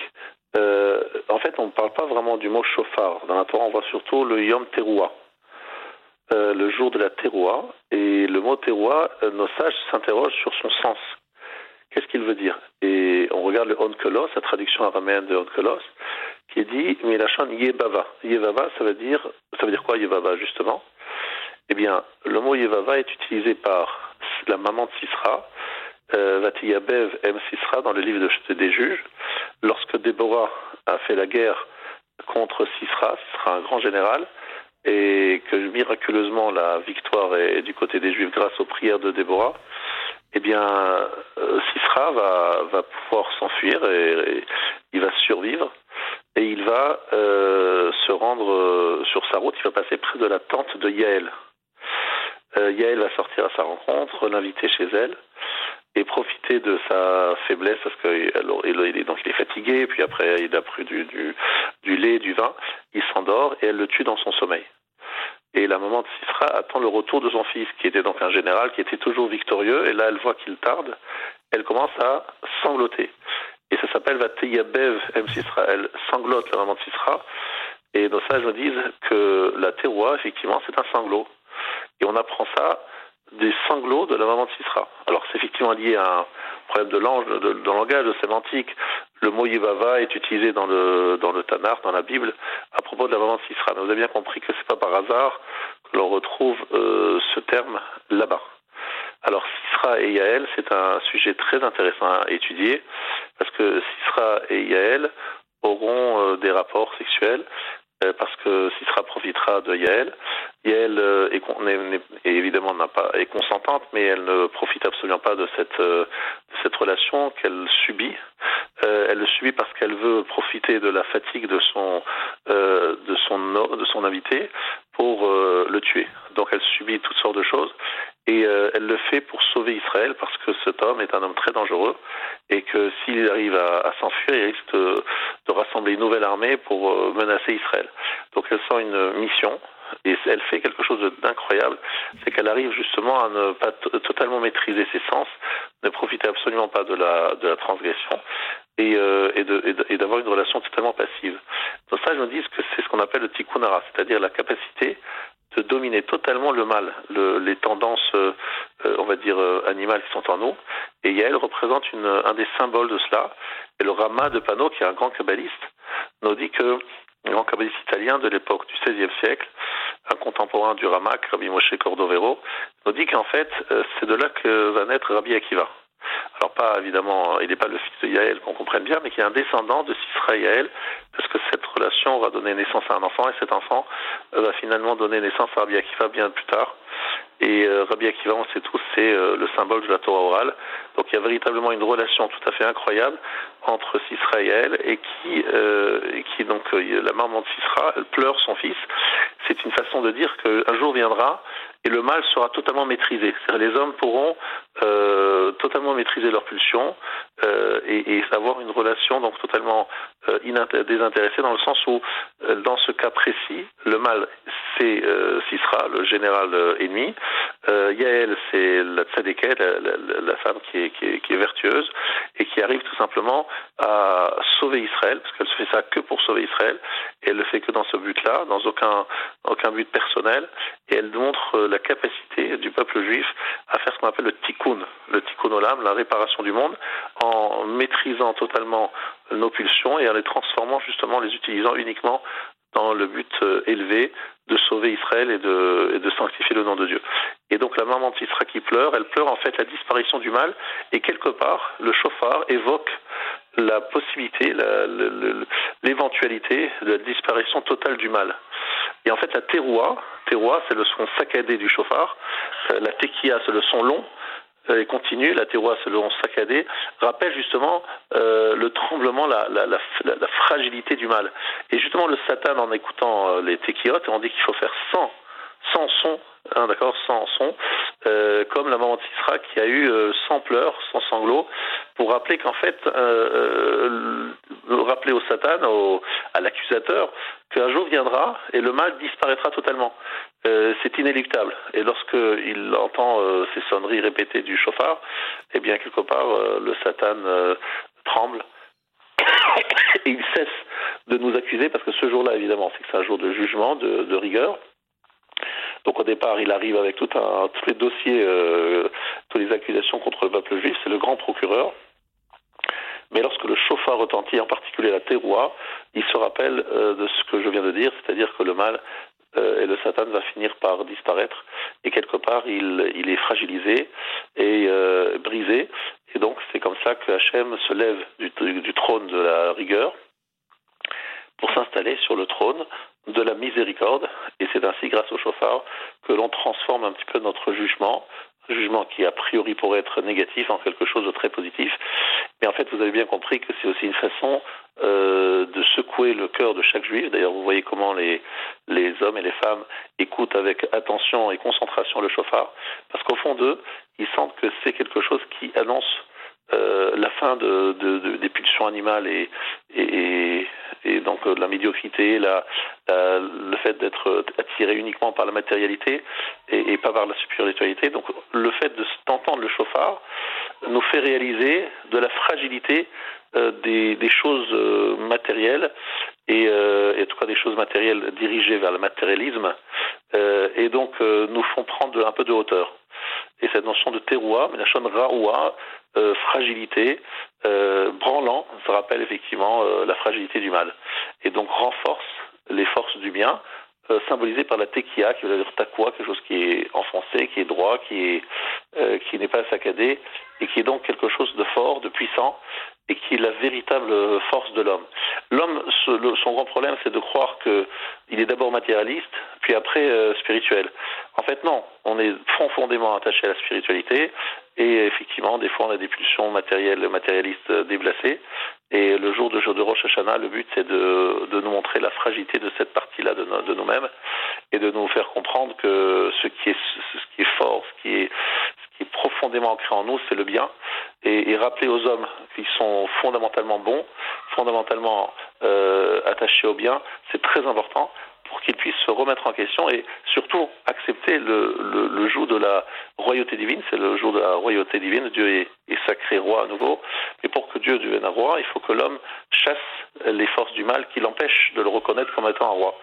Euh, en fait, on ne parle pas vraiment du mot chauffard. Dans la Torah, on voit surtout le Yom Teruah. Euh, le jour de la Teruah. Et le mot Teruah, nos sages s'interrogent sur son sens. Qu'est-ce qu'il veut dire? Et on regarde le Onkelos, la traduction araméenne de Onkelos, qui dit Milachon Yevava. Yevava, ça veut dire, ça veut dire quoi Yevava justement? Eh bien, le mot Yevava est utilisé par la maman de Sisra, euh, Vatiyabev M. Sisra, dans le livre de- des juges, lorsque Déborah a fait la guerre contre Sisra, Sisra un grand général, et que miraculeusement la victoire est du côté des Juifs grâce aux prières de Déborah, eh bien, euh, Sisra va, va pouvoir s'enfuir et, il va survivre et il va euh, se rendre euh, sur sa route. Il va passer près de la tente de Yaël. Euh, Yaël va sortir à sa rencontre, l'inviter chez elle et profiter de sa faiblesse parce qu'il donc il est fatigué. Puis après, il a pris du, du, du lait, du vin. Il s'endort et elle le tue dans son sommeil. Et la maman de Sisra attend le retour de son fils, qui était donc un général, qui était toujours victorieux. Et là, elle voit qu'il tarde. Elle commence à sangloter. Et ça s'appelle Bev M. Sisra. Elle sanglote la maman de Sisra. Et nos sages nous disent que la terroir, effectivement, c'est un sanglot. Et on apprend ça des sanglots de la maman de Sisra. Alors c'est effectivement lié à un problème de, langue, de, langage, de sémantique. Le mot Yivava est utilisé dans le, dans le Tanakh, dans la Bible, à propos de la maman de Sisra. Mais vous avez bien compris que c'est pas par hasard que l'on retrouve euh, ce terme là-bas. Alors Sisra et Yaël, c'est un sujet très intéressant à étudier, parce que Sisra et Yaël auront euh, des rapports sexuels parce que Sisra profitera de Yael. Yael euh, est, est, évidemment n'a pas est consentante, mais elle ne profite absolument pas de cette euh, de cette relation qu'elle subit. elle le subit parce qu'elle veut profiter de la fatigue de son de son de son invité pour le tuer. Donc elle subit toutes sortes de choses et elle le fait pour sauver Israël parce que cet homme est un homme très dangereux et que s'il arrive à, s'enfuir, il risque de, rassembler une nouvelle armée pour menacer Israël. Donc elle sent une mission et elle fait quelque chose d'incroyable, c'est qu'elle arrive justement à ne pas totalement maîtriser ses sens, ne profiter absolument pas de la, de la transgression euh, et d'avoir une relation totalement passive. Donc ça, je me dis que c'est ce qu'on appelle le tikkunara, c'est-à-dire la capacité de dominer totalement le mal, le, les tendances, euh, on va dire, euh, animales qui sont en nous. Et Yael représente un des symboles de cela. Et le Rama de Pano, qui est un grand kabbaliste, nous dit que un grand kabbaliste italien de l'époque du XVIe siècle, un contemporain du Ramak, Rabbi Moshe Cordovero, nous dit qu'en fait, euh, c'est de là que va naître Rabbi Akiva. Alors pas évidemment, il n'est pas le fils de Yael, qu'on comprenne bien, mais qui est un descendant de Sisra et Yael, parce que cette relation va donner naissance à un enfant, et cet enfant euh, va finalement donner naissance à Rabbi bien plus tard. Et euh, Rabbi Akiva, on sait tous, c'est euh, le symbole de la Torah orale. Donc il y a véritablement une relation tout à fait incroyable entre Sisra et qui, euh, et qui donc la maman de Sisra, elle pleure son fils. C'est une façon de dire qu'un jour viendra et le mal sera totalement maîtrisé. Les hommes pourront totalement maîtriser leurs pulsions et, et, avoir une relation donc totalement désintéressée dans le sens où, dans ce cas précis, le mal c'est Sisra, le général ennemi. Yael c'est la tzadéket, la, femme qui est, vertueuse et qui arrive tout simplement à sauver Israël parce qu'elle se fait ça que pour sauver Israël et elle le fait que dans ce but-là, dans aucun aucun but personnel et elle montre la capacité du peuple juif à faire ce qu'on appelle le tikkun, le tikkun olam, la réparation du monde, en maîtrisant totalement nos pulsions et en les transformant justement, les utilisant uniquement dans le but euh, élevé de sauver Israël et de, sanctifier le nom de Dieu. Et donc la maman de Sisra qui pleure, elle pleure en fait la disparition du mal, et quelque part, le chauffard évoque la possibilité, l'éventualité de la disparition totale du mal. Et en fait, la teroua, teroua c'est le son saccadé du chauffard, euh, la tequia, c'est le son long, et continue, la c'est le son saccadé, rappelle justement euh, le tremblement, la, la, la, la, fragilité du mal. Et justement, le Satan, en écoutant euh, les tequiotes, on dit qu'il faut faire 100 sans son, hein, d'accord, sans son, euh, comme la maman de Sisra qui a eu euh, sans pleurs, sans sanglots, pour rappeler qu'en fait, euh, rappeler au Satan, au, à l'accusateur, qu'un jour viendra et le mal disparaîtra totalement. C'est inéluctable. Et lorsqu'il entend ces sonneries répétées du chauffard, eh bien quelque part le Satan tremble et il cesse de nous accuser parce que ce jour-là, évidemment, c'est c'est un jour de jugement, de rigueur. Donc au départ, il arrive avec tous les dossiers, euh, toutes les accusations contre le peuple juif, c'est le grand procureur. Mais lorsque le chauffard retentit, en particulier la terroir, il se rappelle euh, de ce que je viens de dire, c'est-à-dire que le mal euh, et le Satan va finir par disparaître, et quelque part, il, est fragilisé et brisé. Et donc, c'est comme ça que Hachem se lève du trône de la rigueur pour s'installer sur le trône de la miséricorde, et c'est ainsi, grâce au chauffard, que l'on transforme un petit peu notre jugement, jugement qui a priori pourrait être négatif en quelque chose de très positif. Mais en fait, vous avez bien compris que c'est aussi une façon euh, de secouer le cœur de chaque juif. D'ailleurs, vous voyez comment les, les hommes et les femmes écoutent avec attention et concentration le chauffard, parce qu'au fond d'eux, ils sentent que c'est quelque chose qui annonce euh, la fin de, de, de, des pulsions animales et, et, et donc la médiocrité, la, le fait d'être attiré uniquement par la matérialité et, pas par la spiritualité. Donc le fait de d'entendre le chauffard nous fait réaliser de la fragilité des, des, choses matérielles et, en tout cas des choses matérielles dirigées vers le matérialisme et donc nous font prendre un peu de hauteur. Et cette notion de teroua, mais la chaîne raoua, euh, fragilité, euh, branlant, ça rappelle effectivement euh, la fragilité du mal. Et donc renforce les forces du bien, euh, symbolisées par la tekia, qui veut dire takwa, quelque chose qui est enfoncé, qui est droit, qui est qui n'est pas saccadé, et qui est donc quelque chose de fort, de puissant, et qui est la véritable force de l'homme. L'homme, son grand problème, c'est de croire qu'il est d'abord matérialiste, puis après euh, spirituel. En fait, non. On est profondément attaché à la spiritualité, et effectivement, des fois, on a des pulsions matérielles, matérialistes déplacées. Et le jour de, jour de Rosh Hashanah, le but, c'est de, de, nous montrer la fragilité de cette partie-là de, de nous-mêmes, et de nous faire comprendre que ce qui est, ce qui est fort, ce qui est, qui est profondément ancré en nous, c'est le bien, et, rappeler aux hommes qu'ils sont fondamentalement bons, fondamentalement euh, attachés au bien, c'est très important pour qu'ils puissent se remettre en question et surtout accepter le, le, joug de la royauté divine. C'est le jour de la royauté divine. Dieu est, est, sacré roi à nouveau. Mais pour que Dieu devienne un roi, il faut que l'homme chasse les forces du mal qui l'empêchent de le reconnaître comme étant un roi.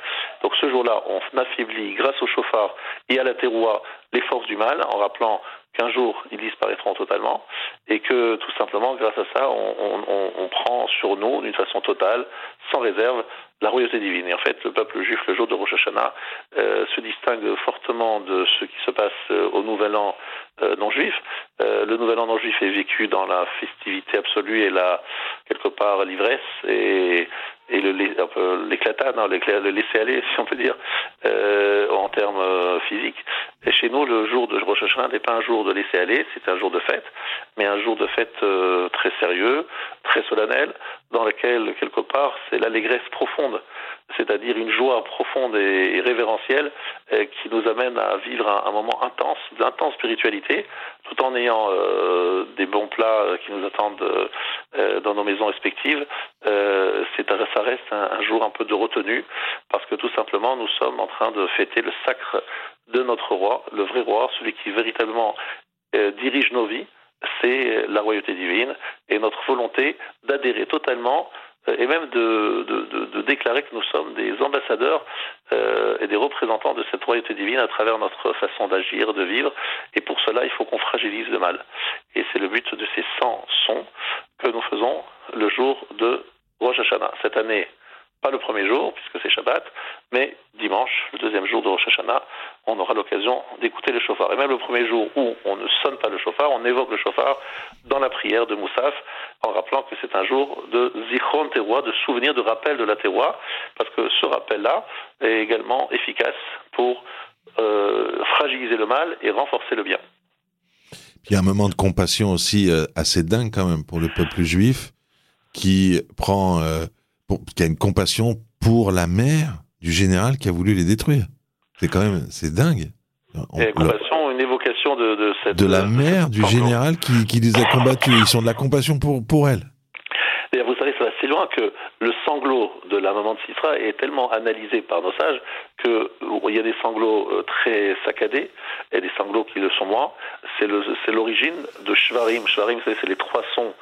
Donc ce jour-là, on affaiblit grâce au chauffard et à la terroir les forces du mal en rappelant qu'un jour ils disparaîtront totalement et que tout simplement grâce à ça on, on, on prend sur nous d'une façon totale, sans réserve, la royauté divine. Et en fait, le peuple juif, le jour de Rosh Hashanah, euh, se distingue fortement de ce qui se passe euh, au Nouvel An euh, non juif. Euh, le Nouvel An non juif est vécu dans la festivité absolue et la quelque part l'ivresse et et l'éclatade, hein, le laisser aller, si on peut dire, euh, en termes euh, physiques. Et chez nous, le jour de Rosh Hashanah n'est pas un jour de laisser aller, c'est un jour de fête, mais un jour de fête euh, très sérieux, très solennel, dans lequel, quelque part, c'est l'allégresse profonde, c'est-à-dire une joie profonde et, révérentielle euh, qui nous amène à vivre un, moment intense, d'intense spiritualité, tout en ayant euh, des bons plats qui nous attendent euh, dans nos maisons respectives. c'est ça reste un, jour un peu de retenue parce que tout simplement nous sommes en train de fêter le sacre de notre roi, le vrai roi, celui qui véritablement euh, dirige nos vies, c'est la royauté divine et notre volonté d'adhérer totalement euh, et même de, de, déclarer que nous sommes des ambassadeurs euh, et des représentants de cette royauté divine à travers notre façon d'agir, de vivre. Et pour cela, il faut qu'on fragilise le mal. Et c'est le but de ces 100 sons que nous faisons le jour de Rosh Hashanah. Cette année, pas le premier jour, puisque c'est Shabbat, mais dimanche, le deuxième jour de Rosh Hashanah, on aura l'occasion d'écouter le chauffard. Et même le premier jour où on ne sonne pas le chauffard, on évoque le chauffard dans la prière de Moussaf, en rappelant que c'est un jour de Zichron Teroua, de souvenir, de rappel de la Teroua, parce que ce rappel-là est également efficace pour euh, fragiliser le mal et renforcer le bien. Il y a un moment de compassion aussi euh, assez dingue quand même pour le peuple juif qui prend... Euh pour, qui a une compassion pour la mère du général qui a voulu les détruire. C'est quand même, c'est dingue. On, une compassion, une évocation de, de cette. De la mère du général qui, qui les a combattus. Ils sont de la compassion pour, pour elle. Que le sanglot de la maman de Sisra est tellement analysé par nos sages qu'il y a des sanglots euh, très saccadés et des sanglots qui le sont moins. C'est l'origine de Shvarim. Shvarim, c'est les trois sons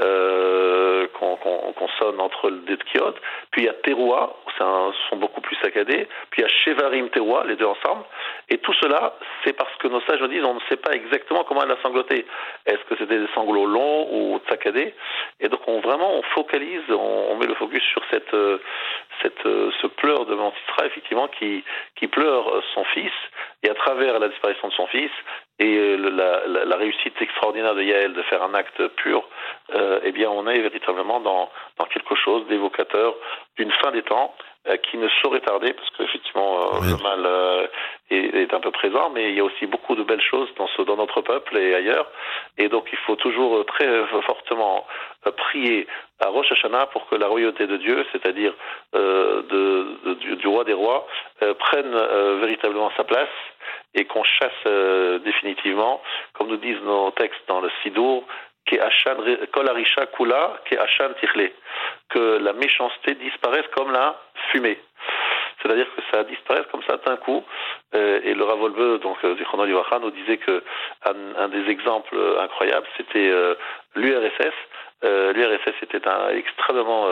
euh, qu'on qu sonne entre le Detkiot. Puis il y a Teroua, c'est un son beaucoup plus saccadé. Puis il y a Shevarim Teroua, les deux ensemble. Et tout cela, c'est parce que nos sages nous disent on ne sait pas exactement comment elle a sangloté. Est-ce que c'était des sanglots longs ou saccadés? Et donc on vraiment on focalise, on, met le focus sur cette, euh, cette, euh, ce pleur de Mantisra, effectivement, qui, pleure son fils, et à travers la disparition de son fils, et euh, la, réussite extraordinaire de Yael de faire un acte pur, eh bien, on est véritablement dans, quelque chose d'évocateur d'une fin des temps qui ne saurait tarder, parce qu'effectivement, oui. le mal est, est, un peu présent, mais il y a aussi beaucoup de belles choses dans, ce, dans notre peuple et ailleurs, et donc il faut toujours très fortement prier à Rosh Hashanah pour que la royauté de Dieu, c'est-à-dire euh, de, de, du, du, roi des rois, euh, prenne euh, véritablement sa place et qu'on chasse définitivement, comme nous disent nos textes dans le Sidour, que la méchanceté disparaisse comme la fumée. C'est-à-dire que ça disparaisse comme ça d'un coup. Euh, et le Ravolbeu, donc euh, du Chrono nous disait que un, des exemples incroyables, c'était euh, l'URSS. L'URSS était un, extrêmement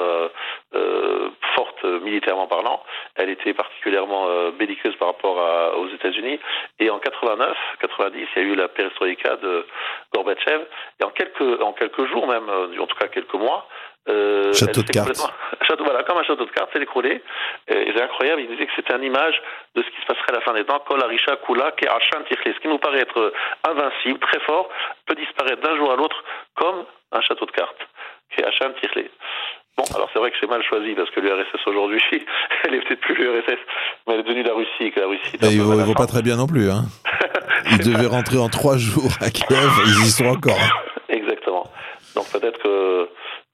forte militairement parlant. Elle était particulièrement belliqueuse par rapport aux États-Unis. Et en 89, 90, il y a eu la perestroïka de Gorbatchev. Et en quelques, en quelques jours même, en tout cas quelques mois, euh, château de cartes. Château, voilà, comme un château de cartes, c'est écroulé. Et c'est incroyable, il disait que c'était une image de ce qui se passerait à la fin des temps. Kol Arisha Kula Ce qui nous paraît être invincible, très fort, peut disparaître d'un jour à l'autre comme un château de cartes. Bon, alors c'est vrai que c'est mal choisi parce que l'URSS aujourd'hui, elle est peut-être plus l'URSS, mais elle est devenue la Russie. Que la Russie mais ils ne vont pas très bien non plus. Hein. ils devaient rentrer en trois jours à Kiev, ils y sont encore. Exactement. Donc peut-être que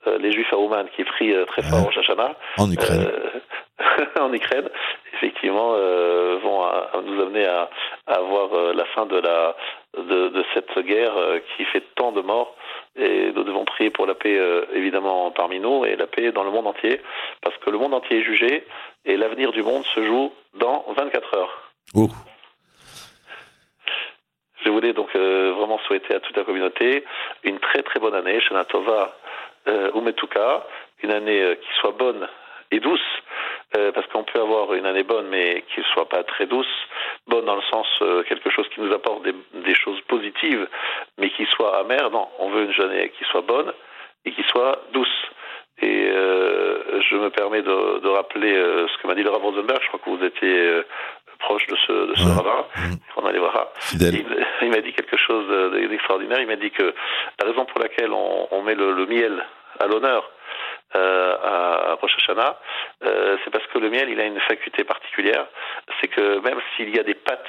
euh, les Juifs à Ouman qui prient euh, très fort au Shachana. En Ukraine. Euh, en Ukraine, effectivement, vont nous amener à, à voir la fin de, la, de, de, cette guerre qui fait tant de morts. Et nous devons prier pour la paix, évidemment, parmi nous et la paix dans le monde entier, parce que le monde entier est jugé et l'avenir du monde se joue dans 24 heures. Oh. Je voulais donc vraiment souhaiter à toute la communauté une très très bonne année. Shana Tova euh, Umetuka, une année euh, qui soit bonne et douce, euh, parce qu'on peut avoir une année bonne mais qui ne soit pas très douce, bonne dans le sens quelque chose qui nous apporte des, choses positives, mais qui soit amère. Non, on veut une année qui soit bonne et qui soit douce. Et je me permets de, rappeler ce que m'a dit le Rav Rosenberg. Je crois que vous étiez proche de ce, de ce rabbin, on allait voir. Il, il m'a dit quelque chose d'extraordinaire. Il m'a dit que la raison pour laquelle on, met le, miel à l'honneur euh, à, Rosh Hashanah, euh, c'est parce que le miel, il a une faculté particulière. C'est que même s'il y a des pattes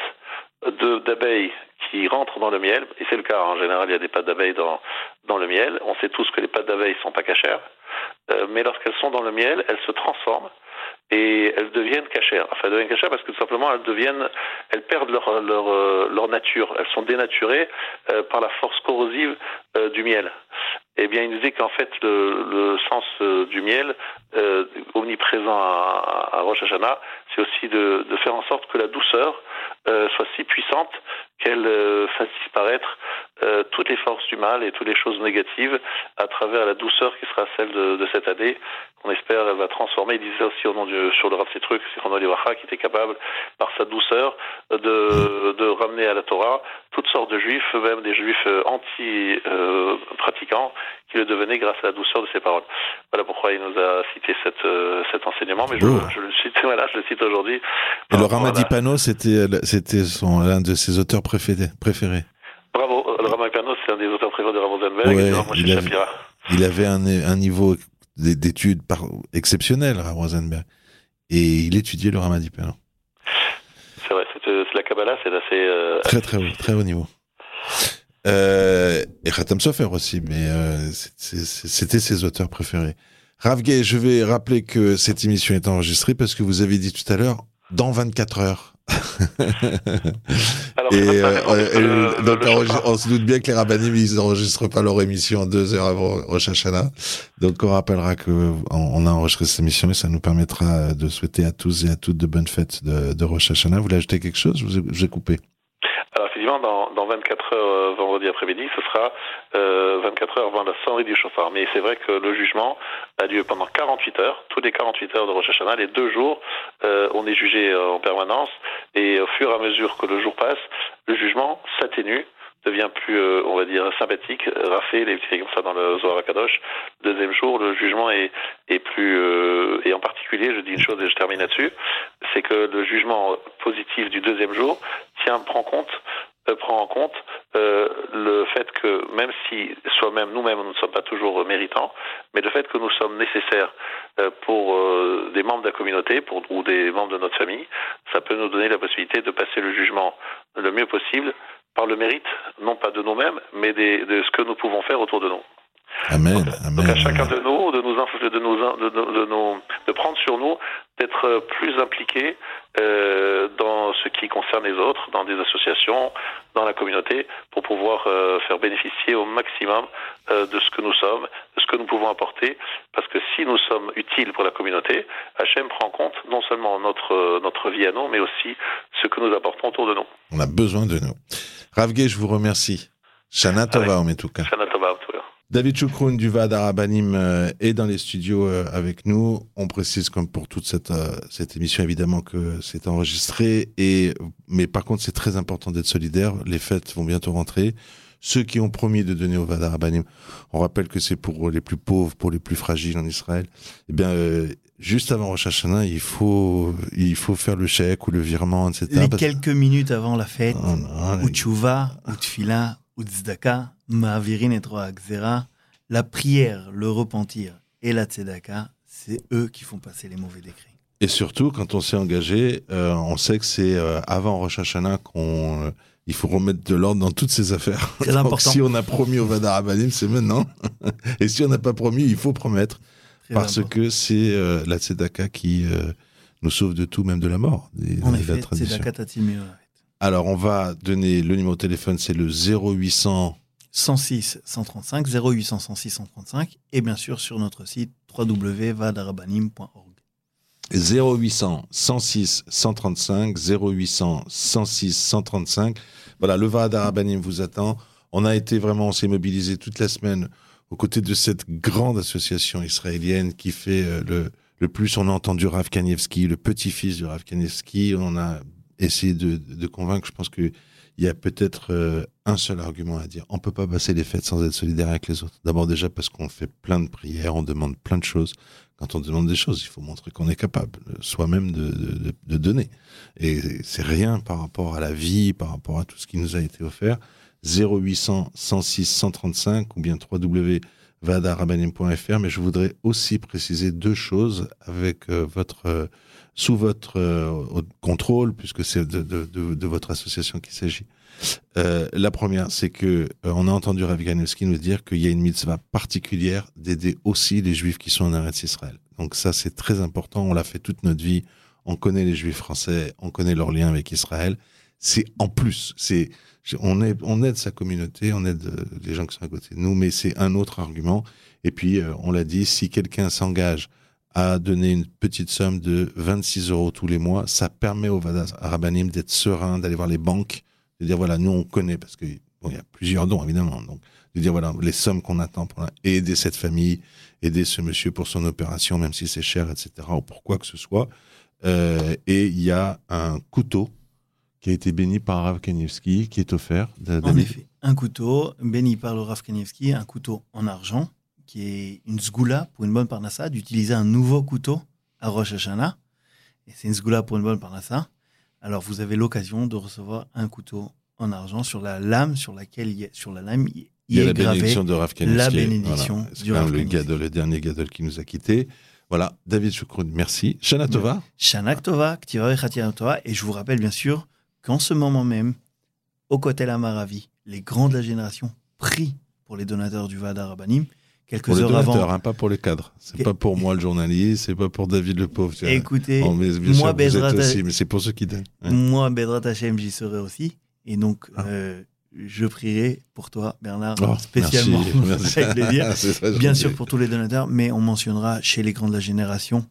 d'abeilles qui rentrent dans le miel, et c'est le cas en général, il y a des pattes d'abeilles dans, dans le miel. On sait tous que les pattes d'abeilles sont pas cachères, euh, mais lorsqu'elles sont dans le miel, elles se transforment et elles deviennent cachères. Enfin, elles deviennent cachères parce que tout simplement elles deviennent, elles perdent leur leur, euh, leur nature. Elles sont dénaturées euh, par la force corrosive euh, du miel. Eh bien, il disait qu'en fait le, le sens du miel omniprésent à, à Rosh Hashanah, c'est aussi de, de, faire en sorte que la douceur soit si puissante qu'elle fasse disparaître toutes les forces du mal et toutes les choses négatives à travers la douceur qui sera celle de, de cette année on espère, elle va transformer. Il disait aussi au nom du, sur le Rav Trucs, c'est Livacha, qui était capable, par sa douceur, de, de ramener à la Torah toutes sortes de juifs, même des juifs euh, anti-pratiquants, qui le devenaient grâce à la douceur de ses paroles. Voilà pourquoi il nous a cité cette, euh, cet enseignement, mais je, je, le cite, voilà, je le cite aujourd'hui. Et le Ramadi Pano, c'était, c'était l'un de ses auteurs préférés. préférés. Bravo, le Ramadi Pano, c'est un des auteurs préférés de Ravozenberg ouais, il, avait, il avait un, un niveau d'études exceptionnelles à Rosenberg. Et il étudiait le Ramadipel. C'est vrai, c'est la Kabbalah, c'est assez. Euh, très, très haut, très haut niveau. Euh, et Khatam Sofer aussi, mais euh, c'était ses auteurs préférés. Rav je vais rappeler que cette émission est enregistrée parce que vous avez dit tout à l'heure, dans 24 heures. et euh, donc on, se doute bien que les rabbinim ils n'enregistrent pas leur émission deux heures avant Rosh Hashanah. Donc on rappellera que on, a enregistré cette émission et ça nous permettra de souhaiter à tous et à toutes de bonnes fêtes de, de Rosh Hashanah. Vous voulez ajouter quelque chose? Je vous ai coupé. Alors effectivement, dans, dans 24 heures euh, vendredi après-midi, ce sera euh, 24 heures avant la sonnerie du chauffard. Mais c'est vrai que le jugement a lieu pendant 48 heures, tous les 48 heures de Rosh Hashanah, les deux jours, euh, on est jugé euh, en permanence. Et au fur et à mesure que le jour passe, le jugement s'atténue devient plus, euh, on va dire, sympathique, les petits comme ça dans le Zohar Kadosh. Deuxième jour, le jugement est, est plus, euh, et en particulier, je dis une chose et je termine là-dessus, c'est que le jugement positif du deuxième jour tient, prend compte euh, prend en compte euh, le fait que même si soi-même, nous-mêmes, nous ne sommes pas toujours méritants, mais le fait que nous sommes nécessaires euh, pour euh, des membres de la communauté ou des membres de notre famille, ça peut nous donner la possibilité de passer le jugement le mieux possible par le mérite, non pas de nous-mêmes, mais de ce que nous pouvons faire autour de nous. Amen. Donc, à chacun de nous, de nous, de nous, de, prendre sur nous d'être plus impliqués euh, dans ce qui concerne les autres, dans des associations, dans la communauté, pour pouvoir euh, faire bénéficier au maximum euh, de ce que nous sommes, de ce que nous pouvons apporter, parce que si nous sommes utiles pour la communauté, HM prend en compte non seulement notre, notre vie à nous, mais aussi ce que nous apportons autour de nous. On a besoin de nous. Ravgé, je vous remercie. Shana Tova, en tout cas. David Choukroun du VAD Arabanim euh, est dans les studios euh, avec nous. On précise comme pour toute cette, euh, cette émission évidemment que c'est enregistré et mais par contre c'est très important d'être solidaire. Les fêtes vont bientôt rentrer. Ceux qui ont promis de donner au VAD Arabanim, on rappelle que c'est pour les plus pauvres, pour les plus fragiles en Israël. Eh bien, juste avant Rosh Hashanah, il faut il faut faire le chèque ou le virement, etc. Les quelques minutes avant la fête, oh ou tchouva, ou tfila, ou tzedaka, ma'avirin et Xera, la prière, le repentir et la tzedaka, c'est eux qui font passer les mauvais décrets. Et surtout, quand on s'est engagé, euh, on sait que c'est euh, avant Rosh Hashanah qu'on euh, il faut remettre de l'ordre dans toutes ces affaires. Très important. Si on a promis au Vadar Abanim, c'est maintenant. Et si on n'a pas promis, il faut promettre. parce que c'est la tzedaka qui nous sauve de tout, même de la mort. en effet, tzedaka alors, on va donner le numéro de téléphone, c'est le 0800 106 135 0800 106 135 et bien sûr sur notre site www.vadarabanim.org. 0800 106 135 0800 106 135. Voilà, le Vadarabanim vous attend. On a été vraiment, on s'est mobilisé toute la semaine aux côtés de cette grande association israélienne qui fait euh, le, plus. On a entendu Rav Kanievski, le petit-fils de Rav Kanievski. On a essayer de, de, convaincre. Je pense qu'il y a peut-être euh, un seul argument à dire. On peut pas passer les fêtes sans être solidaire avec les autres. D'abord déjà parce qu'on fait plein de prières, on demande plein de choses. Quand on demande des choses, il faut montrer qu'on est capable euh, soi-même de, de, de, donner. Et c'est rien par rapport à la vie, par rapport à tout ce qui nous a été offert. 0800 106 135 ou bien www.vadarabanim.fr. Mais je voudrais aussi préciser deux choses avec euh, votre sous votre euh, contrôle, puisque c'est de, votre association qu'il s'agit. Euh, la première, c'est que euh, on a entendu Rav Ganevski nous dire qu'il y a une mitzvah particulière d'aider aussi les Juifs qui sont en Eretz Israël. Donc ça, c'est très important. On l'a fait toute notre vie. On connaît les Juifs français, on connaît leur lien avec Israël. C'est en plus, c'est on aide, on aide sa communauté, on aide euh, les gens qui sont à côté de nous, mais c'est un autre argument. Et puis, on l'a dit, si quelqu'un s'engage à donner une petite somme de 26 euros tous les mois. Ça permet au Vadas Arabanim d'être serein, d'aller voir les banques, de dire voilà, nous on connaît, parce que bon, y a plusieurs dons évidemment, donc de dire voilà les sommes qu'on attend pour aider cette famille, aider ce monsieur pour son opération, même si c'est cher, etc. ou pour quoi que ce soit. Euh, et il y a un couteau qui a été béni par Rav Kanievski, qui est offert. En effet, un couteau béni par le Rav Kanievski, un couteau en argent qui est une sgoula pour une bonne parnassa, d'utiliser un nouveau couteau à Rosh Hashanah. Et c'est une sgoula pour une bonne parnassa. Alors vous avez l'occasion de recevoir un couteau en argent sur la lame sur laquelle il y a, sur la lame il, y a la bénédiction de Rav La bénédiction du Rav le, gadol, le dernier gadol qui nous a quittés. Voilà, David Choukroun, merci. Shana Tova. Shana Tova, Tova. Et je vous rappelle bien sûr qu'en ce moment même, au côté la Maravi, les grands de la génération prient pour les donateurs du Vada Rabbanim quelques pour heures avant. Hein, pas pour les cadres. C'est pas pour moi le journaliste, c'est pas pour David le pauvre. Écoutez, moi Bedrat aussi, mais c'est pour ceux qui donnent. Moi Bedrat Hachem, j'y serai aussi, et donc ah. euh, je prierai pour toi Bernard oh, spécialement merci, Bien sûr pour tous les donateurs, mais on mentionnera chez les grands de la génération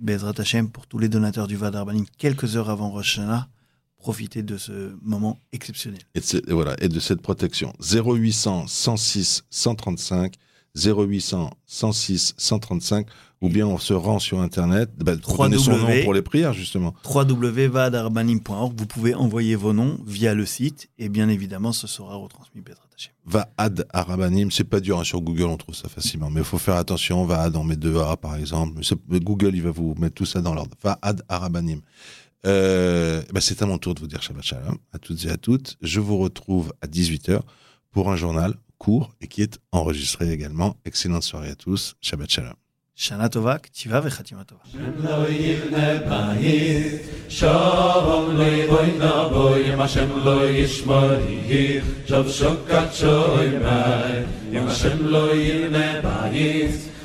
Bedrat Hachem pour tous les donateurs du Vadar Banim quelques heures avant Rosh Hashanah profiter de ce moment exceptionnel. Et de, voilà, et de cette protection. 0800 106 135 0800 106 135 ou bien on se rend sur internet bah, pour donner son nom pour les prières justement www.vadarbanim.org vous pouvez envoyer vos noms via le site et bien évidemment ce sera retransmis Vaad Arabanim, c'est pas dur hein, sur Google, on trouve ça facilement, mais il faut faire attention. Vaad, on met deux A par exemple. Google, il va vous mettre tout ça dans l'ordre. Vaad Arabanim. Euh, bah, c'est à mon tour de vous dire Shabbat Shalom à toutes et à toutes. Je vous retrouve à 18h pour un journal court et qui est enregistré également. Excellente soirée à tous. Shabbat Shalom. Yirne bayis Shalom loy boy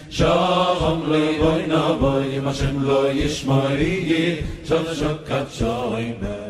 שחם לא יבוי נבוי, אם השם לא ישמרי, שחשוק עד שוימר.